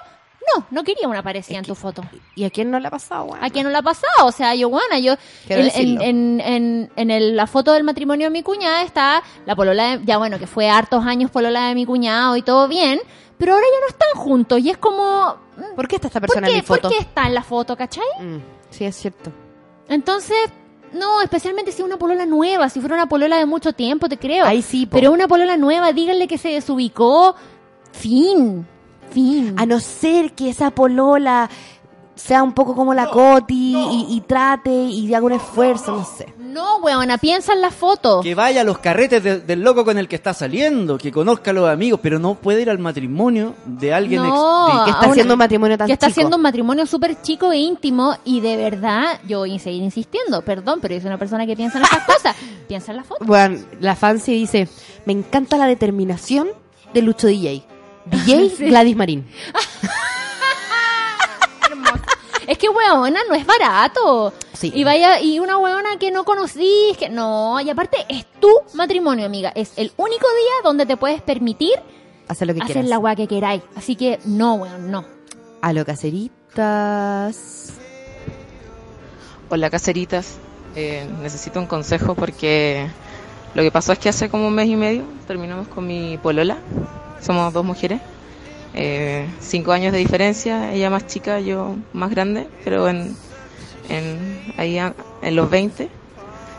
No, no quería una parecida en tu foto. ¿Y a quién no le ha pasado, weá? ¿A quién no le ha pasado? O sea, yo, Juana, yo... En, en, en, en, en el- la foto del matrimonio de mi cuñada está la polola de... Ya bueno, que fue hartos años polola de mi cuñado y todo bien. Pero ahora ya no están juntos y es como... mm, ¿Por qué está esta ¿Por persona en mi foto? ¿Por qué está en la foto, cachai? Mm, sí, es cierto. Entonces, no, especialmente si es una polola nueva, si fuera una polola de mucho tiempo, te creo. Ahí sí, po. Pero una polola nueva, díganle que se desubicó. Fin. Fin. A no ser que esa polola sea un poco como la Coti y, y trate y haga un esfuerzo, no sé. No, weona, piensa en la foto. Que vaya a los carretes de- del loco con el que está saliendo, que conozca a los amigos, pero no puede ir al matrimonio de alguien ex- No, de- Que está una- haciendo un matrimonio tan que está chico. haciendo un matrimonio súper chico e íntimo y de verdad, yo voy a seguir insistiendo, perdón, pero yo soy una persona que piensa en estas cosas. Piensa en la foto. Bueno, la fancy dice, me encanta la determinación de Lucho DJ. DJ Sí. Gladys Marín. Es que weona no es barato. Sí. Y vaya, y una weona que no conocís, que no, y aparte es tu matrimonio, amiga. Es el único día donde te puedes permitir Hacer lo que hacer quieras. la weá que queráis. Así que no, weón, no. A lo caseritas. Hola caseritas, Eh, necesito un consejo porque lo que pasó es que hace como un mes y medio terminamos con mi polola, somos dos mujeres, eh, cinco años de diferencia, ella más chica, yo más grande, pero en, en, ahí en los 20.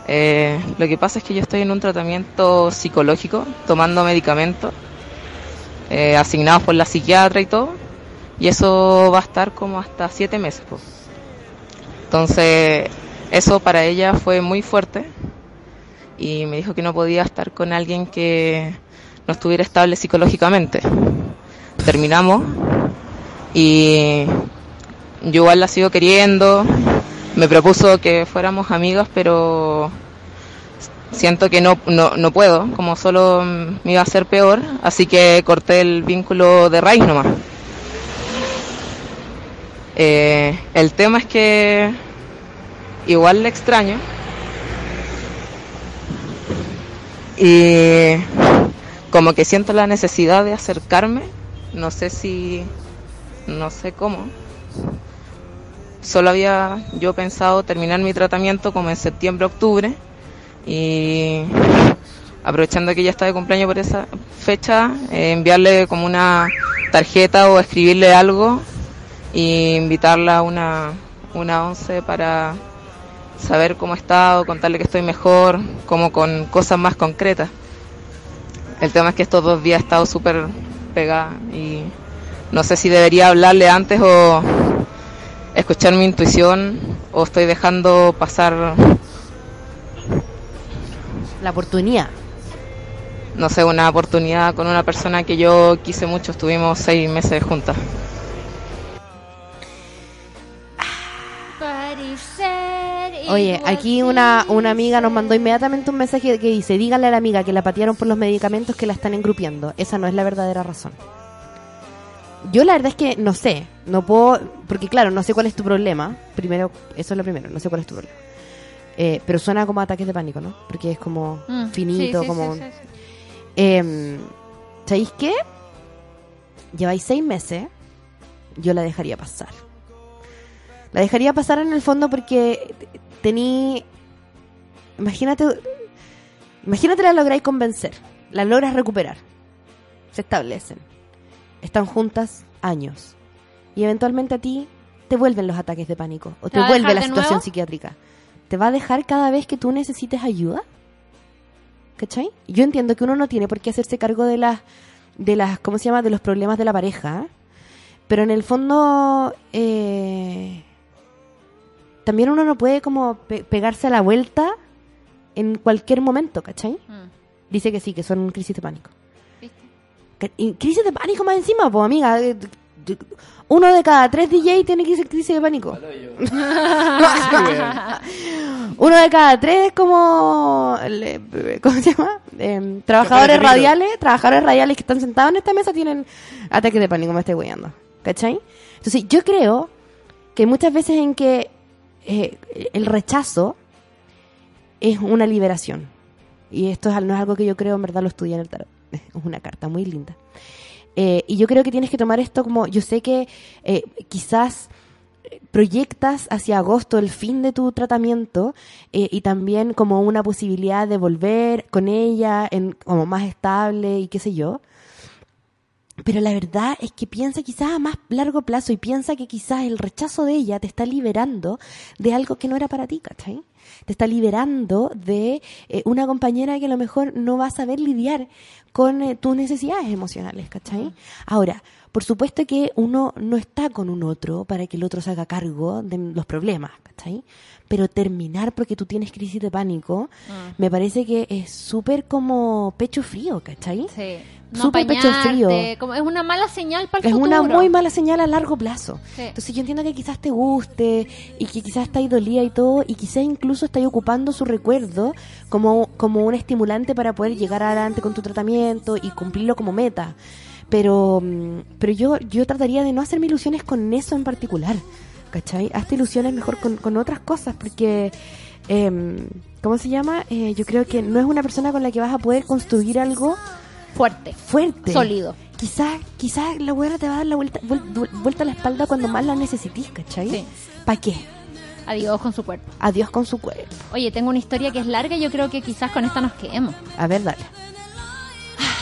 Eh, lo que pasa es que yo estoy en un tratamiento psicológico, tomando medicamentos eh, asignados por la psiquiatra y todo, y eso va a estar como hasta siete meses. po. Entonces, eso para ella fue muy fuerte y me dijo que no podía estar con alguien que no estuviera estable psicológicamente. Terminamos y yo igual la sigo queriendo. Me propuso que fuéramos amigas, pero siento que no, no, no puedo, como solo me iba a hacer peor, así que corté el vínculo de raíz nomás. Eh, el tema es que igual le extraño. Y como que siento la necesidad de acercarme. No sé si, no sé cómo. Solo había yo pensado terminar mi tratamiento como en septiembre, octubre. Y aprovechando que ella está de cumpleaños por esa fecha, eh, enviarle como una tarjeta o escribirle algo y invitarla a una, una once para saber cómo está o contarle que estoy mejor, como con cosas más concretas. El tema es que estos dos días he estado súper pegada y no sé si debería hablarle antes o escuchar mi intuición o estoy dejando pasar, La oportunidad. no sé, una oportunidad con una persona que yo quise mucho. Estuvimos seis meses juntas. Oye, aquí una, una amiga nos mandó inmediatamente un mensaje que dice, díganle a la amiga que la patearon por los medicamentos que la están engrupiendo. Esa no es la verdadera razón. Yo la verdad es que no sé, no puedo, porque claro, no sé cuál es tu problema. Primero, eso es lo primero, no sé cuál es tu problema. Eh, pero suena como ataques de pánico, ¿no? Porque es como Mm, finito, sí, sí, como... sí. Em, ¿Sabéis qué? Lleváis seis meses, yo la dejaría pasar. La dejaría pasar en el fondo porque tení... Imagínate, Imagínate la lográis convencer, la logras recuperar, se establecen, están juntas años y eventualmente a ti te vuelven los ataques de pánico o ¿Te te, vuelve la situación nuevo? psiquiátrica. ¿Te va a dejar cada vez que tú necesites ayuda? ¿Cachai? Yo entiendo que uno no tiene por qué hacerse cargo de las, de las, ¿cómo se llama? De los problemas de la pareja, pero en el fondo eh, también uno no puede como pe- pegarse a la vuelta en cualquier momento, ¿cachai? Dice que sí, que son crisis de pánico. Que- y crisis de pánico más encima, pues amiga. eh, Uno de cada tres DJ tiene crisis crisis de pánico. Uno de cada tres es como... le- ¿Cómo se llama? Em, trabajadores radiales. Trabajadores radiales que están sentados en esta mesa tienen ataques de pánico, me estoy guiando. ¿Cachai? Entonces yo creo que muchas veces en que eh, el rechazo es una liberación. Y esto es, no es algo que yo creo, en verdad lo estudié en el tarot. Es una carta muy linda. Eh, y yo creo que tienes que tomar esto como, yo sé que eh, quizás proyectas hacia agosto el fin de tu tratamiento eh, y también como una posibilidad de volver con ella en, como más estable y qué sé yo. Pero la verdad es que piensa quizás a más largo plazo y piensa que quizás el rechazo de ella te está liberando de algo que no era para ti, ¿cachai? Te está liberando de eh, una compañera que a lo mejor no va a saber lidiar con eh, tus necesidades emocionales, ¿cachai? Ahora, por supuesto que uno no está con un otro para que el otro se haga cargo de los problemas, ¿cachai? Pero terminar porque tú tienes crisis de pánico, Mm. me parece que es súper como pecho frío, ¿cachai? Sí. No Súper pecho frío. como es una mala señal para el Es futuro. una muy mala señal a largo plazo. Sí. Entonces yo entiendo que quizás te guste y que quizás estáis dolida y todo y quizás incluso estáis ocupando su recuerdo como, como un estimulante para poder llegar adelante con tu tratamiento y cumplirlo como meta. Pero, mm, pero yo, yo trataría de no hacerme ilusiones con eso en particular. ¿Cachai? Hazte ilusiones mejor con, con otras cosas porque... em, ¿Cómo se llama? Eh, yo creo que no es una persona con la que vas a poder construir algo fuerte, fuerte, Sólido. Quizás, quizás la buena te va a dar la vuelta, vuel- vuelta a la espalda cuando más la necesites, ¿cachai? Sí. ¿Para qué? Adiós con su cuerpo. Adiós con su cuerpo. Oye, tengo una historia que es larga y yo creo que quizás con esta nos quedemos. A ver, dale.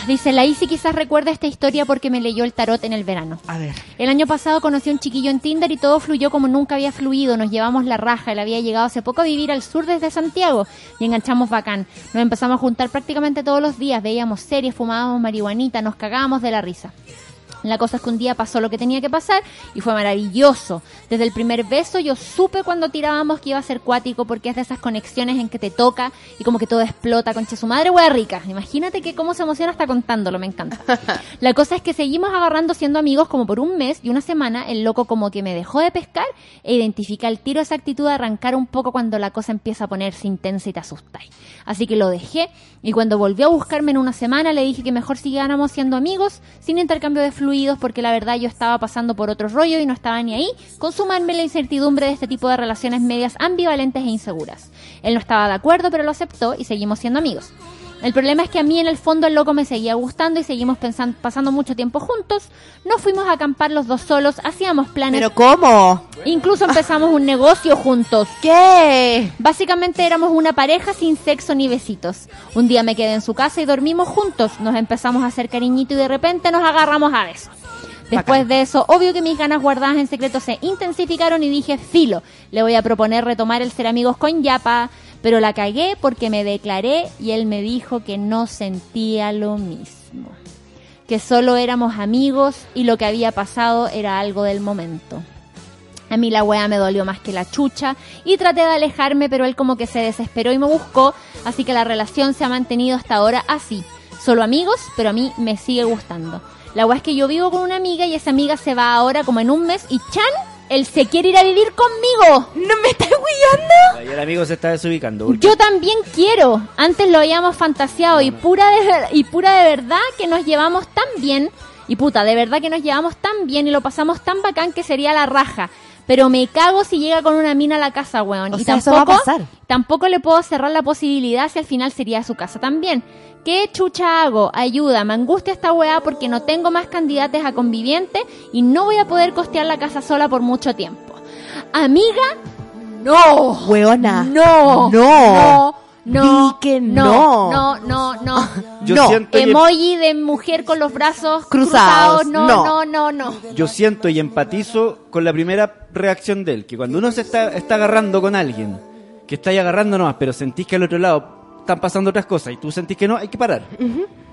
Dice, la Isi quizás recuerda esta historia porque me leyó el tarot en el verano. A ver. El año pasado conocí a un chiquillo en Tinder y todo fluyó como nunca había fluido. Nos llevamos la raja. Él había llegado hace poco a vivir al sur desde Santiago y enganchamos bacán. Nos empezamos a juntar prácticamente todos los días. Veíamos series, fumábamos marihuanita, nos cagábamos de la risa. La cosa es que un día pasó lo que tenía que pasar y fue maravilloso. Desde el primer beso yo supe cuando tirábamos que iba a ser cuático porque es de esas conexiones en que te toca y como que todo explota, concha su madre, hueá rica. Imagínate que cómo se emociona hasta contándolo, me encanta. La cosa es que seguimos agarrando siendo amigos como por un mes y una semana el loco como que me dejó de pescar e identifica el tiro esa actitud de arrancar un poco cuando la cosa empieza a ponerse intensa y te asustáis. Así que lo dejé y cuando volvió a buscarme en una semana le dije que mejor siguiéramos siendo amigos sin intercambio de fluidos porque la verdad yo estaba pasando por otro rollo y no estaba ni ahí con sumarme la incertidumbre de este tipo de relaciones medias ambivalentes e inseguras. Él no estaba de acuerdo pero lo aceptó y seguimos siendo amigos. El problema es que a mí en el fondo el loco me seguía gustando y seguimos pensan- pasando mucho tiempo juntos. Nos fuimos a acampar los dos solos, hacíamos planes. ¿Pero cómo? Incluso empezamos un negocio juntos. ¿Qué? Básicamente éramos una pareja sin sexo ni besitos. Un día me quedé en su casa y dormimos juntos. Nos empezamos a hacer cariñito y de repente nos agarramos a besos. Después de eso, obvio que mis ganas guardadas en secreto se intensificaron y dije, filo, le voy a proponer retomar el ser amigos con Yapa, pero la cagué porque me declaré y él me dijo que no sentía lo mismo. Que solo éramos amigos y lo que había pasado era algo del momento. A mí la wea me dolió más que la chucha y traté de alejarme, pero él como que se desesperó y me buscó, así que la relación se ha mantenido hasta ahora así. Solo amigos, pero a mí me sigue gustando. La wea es que yo vivo con una amiga y esa amiga se va ahora como en un mes y Chan, él se quiere ir a vivir conmigo. ¿No me estás huyendo? Ahí el amigo se está desubicando. porque- Yo también quiero. Antes lo habíamos fantaseado y pura de ver- y pura de verdad que nos llevamos tan bien y puta, de verdad que nos llevamos tan bien y lo pasamos tan bacán que sería la raja. Pero me cago si llega con una mina a la casa, weón. O y sea, eso va a tampoco, pasar. tampoco le puedo cerrar la posibilidad si al final sería su casa también. ¿Qué chucha hago? Ayuda, me angustia esta weá porque no tengo más candidatos a conviviente y no voy a poder costear la casa sola por mucho tiempo. Amiga, no. Weona. No. No. No. no, Di que no, no. no, no, no. Yo No. siento y em- Emoji de mujer con los brazos Cruzados, cruzados, no, no. no, no, no. yo siento y empatizo con la primera reacción de él, que cuando uno se está, está agarrando con alguien, que está ahí agarrando nomás, pero sentís que al otro lado están pasando otras cosas y tú sentís que no, hay que parar.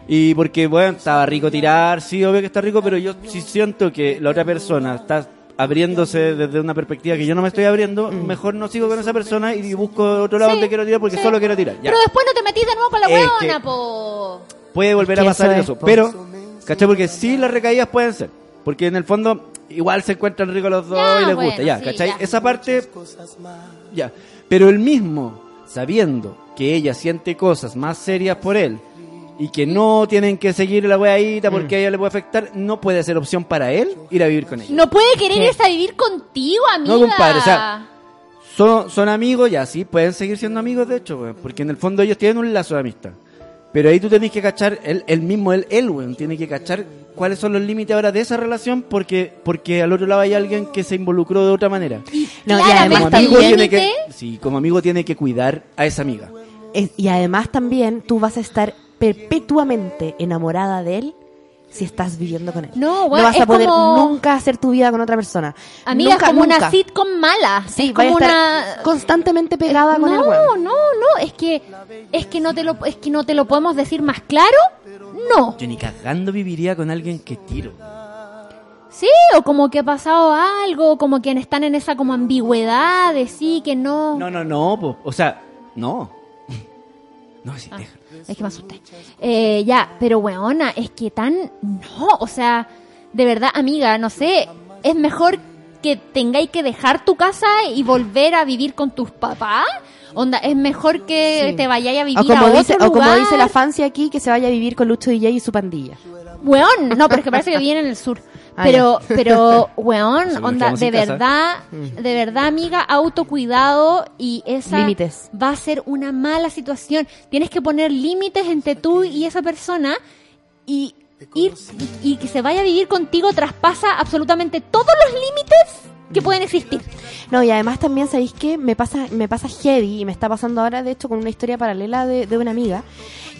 Y porque, bueno, estaba rico tirar, sí, obvio que está rico, pero yo sí siento que la otra persona está abriéndose desde una perspectiva que yo no me estoy abriendo, mejor no sigo con esa persona y busco otro lado Sí, donde quiero tirar porque sí. solo quiero tirar. Ya. Pero después no te metís de nuevo con la Es huevona, que- po. puede volver a que pasar eso eso, es, po. pero ¿cachai? Porque sí las recaídas pueden ser, porque en el fondo igual se encuentran ricos los dos Ya, y les bueno, gusta, ya, sí, ¿cachai? ya. Esa parte ya, pero el mismo sabiendo que ella siente cosas más serias por él y que no tienen que seguir la weadita porque a ella le puede afectar, no puede ser opción para él ir a vivir con ella. No puede querer irse a vivir contigo, amiga. No, compadre, o sea, Son, son amigos, ya sí, pueden seguir siendo amigos, de hecho, porque en el fondo ellos tienen un lazo de amistad. Pero ahí tú tenés que cachar, él, él mismo, él, él, weón, tiene que cachar cuáles son los límites ahora de esa relación, porque, porque al otro lado hay alguien que se involucró de otra manera. No, y además Como el amigo también, tiene que, sí, como amigo tiene que cuidar a esa amiga. es- y además también tú vas a estar perpetuamente enamorada de él si estás viviendo con él. No, bueno, vas a poder como- nunca hacer tu vida con otra persona. Amiga, Nunca, es como nunca. una sitcom mala. Sí, es como una constantemente pegada con no, el weón. no, no, es que es que no te lo es que no te lo podemos decir más claro. No. Yo ni cagando viviría con alguien que tiro. Sí, o como que ha pasado algo, como que están en esa como ambigüedad de sí que no. No, no, no, po. o sea, no. No, sí, deja. Es que me asusté. Eh, ya, pero weona, es que tan. No, o sea, de verdad, amiga, no sé. Es mejor que tengáis que dejar tu casa y volver a vivir con tus papás. Onda, es mejor que Sí. te vayáis a vivir O como, a otro dice, o como lugar. dice la fancy aquí, que se vaya a vivir con Lucho DJ y su pandilla. Weón, no, pero es que parece que viene en el sur. Ah, Pero, pero, weón, onda, de casa. verdad, Mm. de verdad, amiga, autocuidado y esa Límites. va a ser una mala situación. Tienes que poner límites entre tú y esa persona y ir y, y que se vaya a vivir contigo traspasa absolutamente todos los límites que pueden existir. No, y además también, ¿sabéis qué? Me pasa, me pasa heavy y me está pasando ahora, de hecho, con una historia paralela de, de una amiga,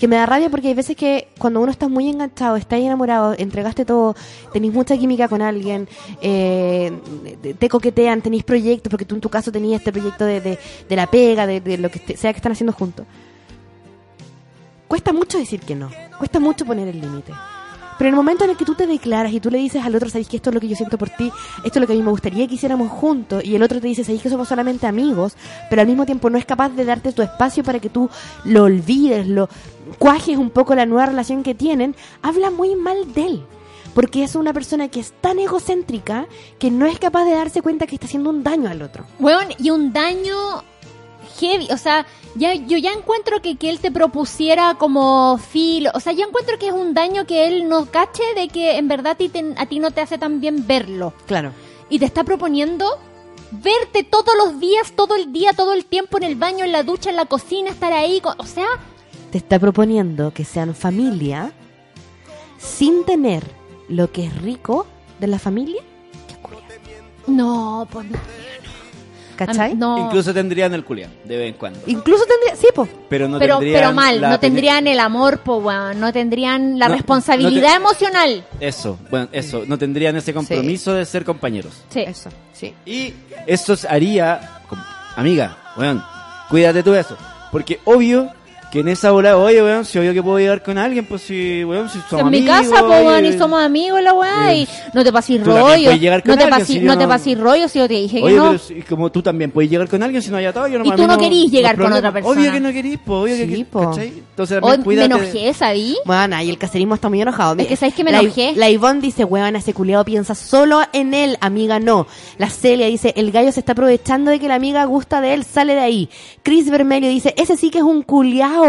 que me da rabia porque hay veces que cuando uno está muy enganchado, está enamorado, entregaste todo, tenéis mucha química con alguien, eh, te- te coquetean, tenéis proyectos, porque tú en tu caso tenías este proyecto de, de, de la pega, de, lo que sea que están haciendo juntos. Cuesta mucho decir que no, cuesta mucho poner el límite. Pero en el momento en el que tú te declaras y tú le dices al otro, sabéis que esto es lo que yo siento por ti, esto es lo que a mí me gustaría que hiciéramos juntos, y el otro te dice, sabéis que somos solamente amigos, pero al mismo tiempo no es capaz de darte tu espacio para que tú lo olvides, lo cuajes un poco la nueva relación que tienen, habla muy mal de él. Porque es una persona que es tan egocéntrica que no es capaz de darse cuenta que está haciendo un daño al otro. Weón, y un daño heavy, o sea, ya yo ya encuentro que, que él te propusiera como filo, o sea, yo encuentro que es un daño que él no cache de que en verdad a ti, te- a ti no te hace tan bien verlo. Claro. Y te está proponiendo verte todos los días, todo el día, todo el tiempo en el baño, en la ducha, en la cocina, estar ahí, con- o sea, Te está proponiendo que sean familia sin tener lo que es rico de la familia. no, pues no. ¿Cachai? No. Incluso tendrían el culián, de vez en cuando. Incluso tendría, sí, po. Pero no pero, tendrían pero mal, no tendrían el amor, po, weón, no tendrían la No, responsabilidad no te- emocional. Eso, bueno, eso. No tendrían ese compromiso de ser compañeros. Sí. Eso, sí. Y eso haría, amiga, weón, cuídate tú de eso. Porque obvio que en esa bola, oye, weón, si obvio que puedo llegar con alguien, pues si, weón, si somos en mi amigos, casa, po, weón, y somos amigos, la weá, y no te pases rollo. puedes llegar con No te pases si no te no- pases rollo si yo te dije que Oye, no. pero si- como tú también puedes llegar con alguien si no hay atado, yo no Y tú no querís llegar con otra persona. Obvio que no querís, po, obvio que Sí, que- po. ¿cachai? Entonces Hoy también me cuídate. enojé, ¿sabí? Bueno, y el caserismo está muy enojado. Es que, ¿sabes que me la, enojé? La Ivonne dice, weón, ese culiado piensa solo en él, amiga, no. La Celia dice, el gallo se está aprovechando de que la amiga gusta de él, sale de ahí. Chris Vermelio dice, ese sí que es un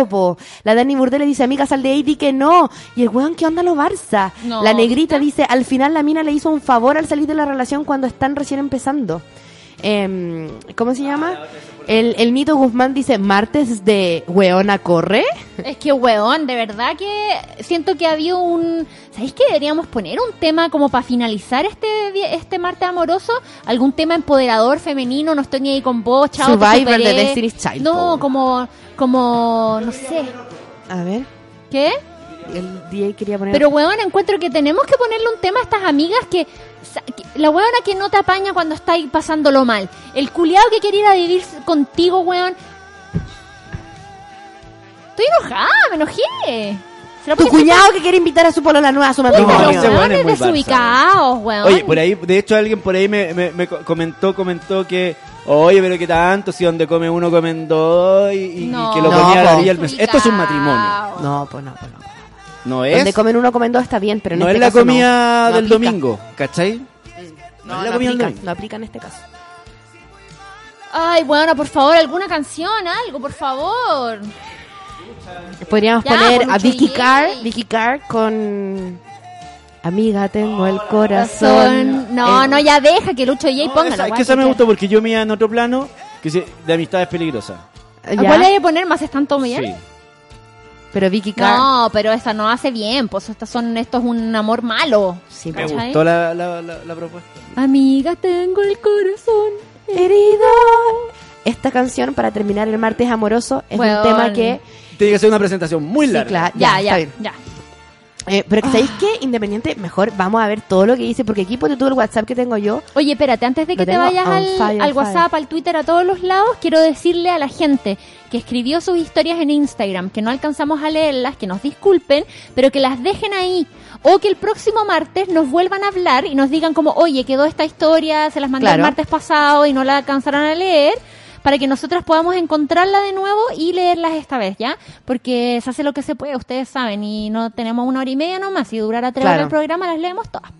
po. La Dani Burdele dice, amiga, sal de ahí, di que no. Y el weón, ¿qué onda lo Barça? No. La negrita dice, al final la mina le hizo un favor al salir de la relación cuando están recién empezando. Em, ¿Cómo se llama? El, el Nito Guzmán dice, martes de weona corre. Es que, weón, de verdad que siento que había un... ¿Sabéis que deberíamos poner un tema como para finalizar este este martes amoroso? ¿Algún tema empoderador, femenino? No estoy ni ahí con vos, chao, Survivor de. Destiny's Child, No, como, como, no sé. A ver. ¿Qué? El DJ quería poner. Pero, weón, encuentro que tenemos que ponerle un tema a estas amigas que... La weona que no te apaña cuando estáis pasándolo mal. El culiado que quiere ir a vivir contigo, weón. Estoy enojada, me enojé. ¿Será Tu cuñado que quiere invitar a su polola nueva a su matrimonio. weón es desubicados, weón. Oye, por ahí, de hecho alguien por ahí me, me- me co- comentó, comentó que, oye, pero que tanto, si donde come uno comen dos y, y- y No. que lo No, ponía a la orilla del mes. Esto es un matrimonio. No, pues no, pues no. No es, Donde comen uno, comen dos está bien, pero en no este es la caso no. comida No del aplica. domingo, ¿cachai? No, es no la comida del aplica, domingo. no aplica en este caso. Ay, bueno, por favor, alguna canción, algo, por favor. Podríamos Ya, poner por a Vicky. Carr, Vicky Carr con Amiga, tengo el corazón. No, Eh, no, ya deja que Lucho J ponga Esa- la es que esa me gustó porque yo me iba en otro plano que se- de amistades peligrosas. ¿A ¿Cuál le voy a poner más están todo bien? Sí. Pero Vicky Carr. No, pero esa no hace bien, pues estas son, esto es un amor malo. Sí, Me ¿cachai? gustó la, la, la, la propuesta. Amiga, tengo el corazón herido. Esta canción, para terminar el martes amoroso, es Weón. un tema que. Tiene que ser una presentación muy Sí, larga. claro, Ya, ya, ya, está bien. ya. Eh, pero que sabéis que independiente, mejor vamos a ver todo lo que dice, porque aquí ponte tú el WhatsApp que tengo yo. Oye, espérate, antes de que te vayas al, fire, al fire. WhatsApp, al Twitter, a todos los lados, quiero decirle a la gente que escribió sus historias en Instagram, que no alcanzamos a leerlas, que nos disculpen, pero que las dejen ahí. O que el próximo martes nos vuelvan a hablar y nos digan como, oye, quedó esta historia, se las mandé el martes pasado y no la alcanzaron a leer, para que nosotras podamos encontrarla de nuevo y leerlas esta vez, ¿ya? Porque se hace lo que se puede, ustedes saben, y no tenemos una hora y media nomás, si durara tres Claro. horas el programa, las leemos todas.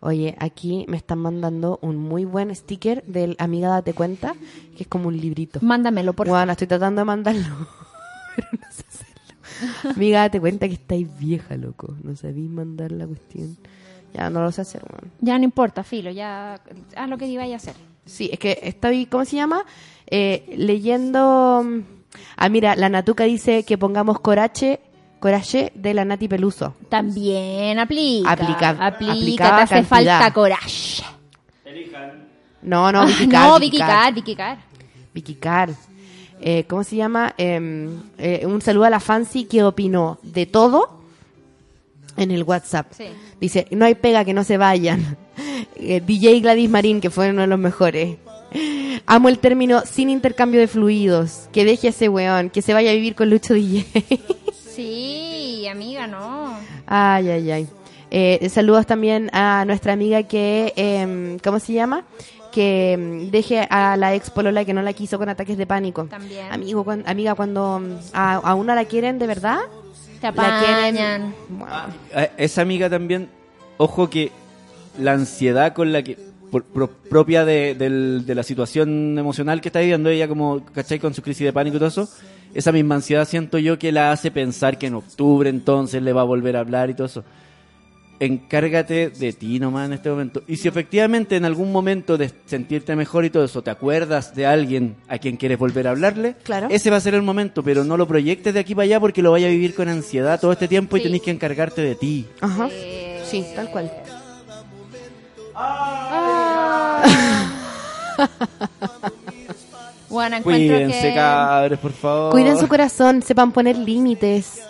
Oye, aquí me están mandando un muy buen sticker del Amiga Date Cuenta, que es como un librito. Mándamelo, por Bueno, estoy tratando de mandarlo, pero no sé hacerlo. Amiga, date cuenta que estáis vieja, loco. No sabéis mandar la cuestión. Ya, no lo sé hacer, weón. Ya no importa, filo, ya haz lo que iba a hacer. Sí, es que estoy, ¿cómo se llama? Eh, leyendo... mm, Ah, mira, la Natuca dice que pongamos Corache, Corache de la Nati Peluso. También aplica. Aplica- aplica, te hace cantidad. falta coraje. No, no, Vicky Ah, Carr, no, Vicky Vicky Carr. Carr, Vicky Carr. Vicky Carr. Eh, ¿Cómo se llama? Eh, eh, un saludo a la Fancy que opinó de todo en el WhatsApp. Sí. Dice, no hay pega que no se vayan. Eh, DJ Gladys Marín, que fue uno de los mejores. Amo el término sin intercambio de fluidos. Que deje a ese weón, que se vaya a vivir con Lucho DJ. Sí, amiga, no. ay, ay, ay. Eh, saludos también a nuestra amiga que, em, ¿cómo se llama? Que em, deje a la ex polola que no la quiso con ataques de pánico. También. Amigo, cuan- amiga, cuando mm, a, a una la quieren de verdad, Te la quieren. apañan. A- Esa amiga también, ojo que la ansiedad con la que por- pro- propia de, del- de la situación emocional que está viviendo ella como, ¿cachai? Con su crisis de pánico y todo eso, esa misma ansiedad siento yo que la hace pensar que en octubre entonces le va a volver a hablar y todo eso. Encárgate de ti nomás en este momento. Y si efectivamente en algún momento de sentirte mejor y todo eso, te acuerdas de alguien a quien quieres volver a hablarle, Claro. ese va a ser el momento, pero no lo proyectes de aquí para allá porque lo vaya a vivir con ansiedad todo este tiempo y tenés que encargarte de ti. Ajá. Sí, tal cual. Bueno, encuentro Cuídense, que... cabros, por favor. Cuiden su corazón, sepan poner límites.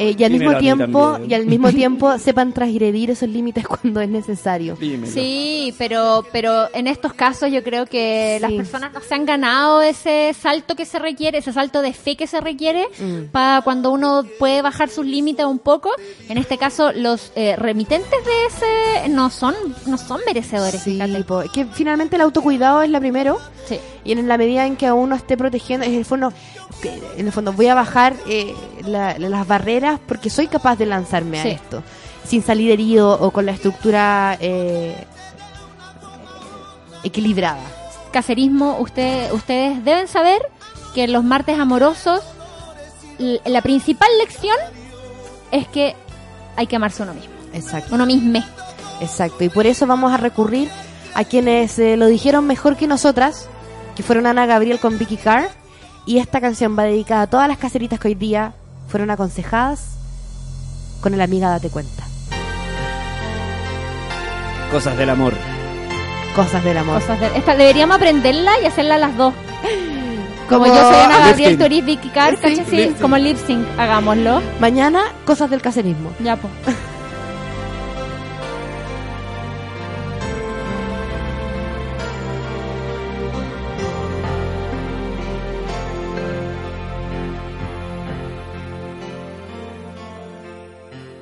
Eh, y al mismo tiempo y al mismo tiempo sepan transgredir esos límites cuando es necesario. Sí, pero, pero en estos casos yo creo que las personas no se han ganado ese salto que se requiere, ese salto de fe que se requiere Mm. para cuando uno puede bajar sus límites un poco. En este caso, los eh, remitentes de ese no son, no son merecedores. Sí, po, es que finalmente el autocuidado es la primero. Sí. Y en la medida en que uno esté protegiendo, en el fondo, en el fondo voy a bajar eh, la- las barreras porque soy capaz de lanzarme a esto. Sin salir herido o con la estructura eh, equilibrada. Cacerismo, usted, ustedes deben saber que los martes amorosos la principal lección es que hay que amarse uno mismo. Exacto. Uno mismo. Exacto. Y por eso vamos a recurrir a quienes eh, lo dijeron mejor que nosotras, que fueron Ana Gabriel con Vicky Carr. Y esta canción va dedicada a todas las caseritas que hoy día fueron aconsejadas con el amiga Date Cuenta. Cosas del amor. Cosas del amor. Cosas de- esta, deberíamos aprenderla y hacerla las dos. Como, Como yo soy Ana lip Gabriel, tú eres Vicky Carr, Sí, como lip sync, hagámoslo. Mañana, cosas del caserismo. Ya, pues.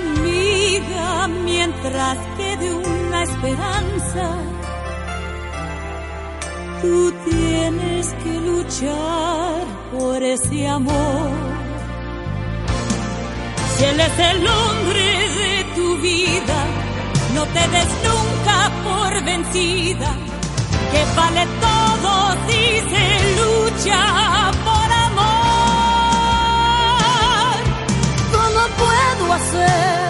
Amiga, mientras quede una esperanza, tú tienes que luchar por ese amor. Si él es el hombre de tu vida, no te des nunca por vencida, que vale todo si se lucha por puedo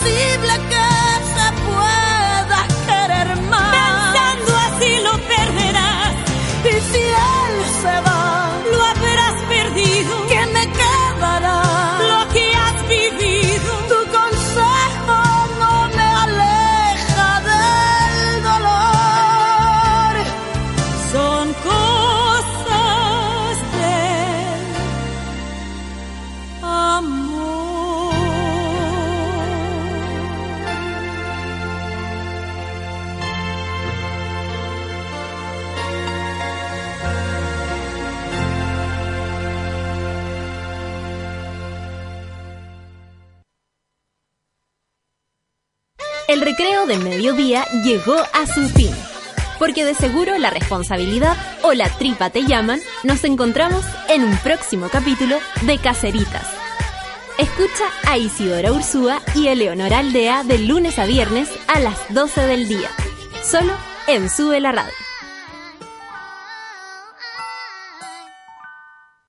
Modo, no es posible que De mediodía llegó a su fin. Porque de seguro la responsabilidad o la tripa te llaman, nos encontramos en un próximo capítulo de Caceritas. Escucha a Isidora Ursúa y Eleonora Aldea de lunes a viernes a las 12 del día. Solo en Sube la Radio.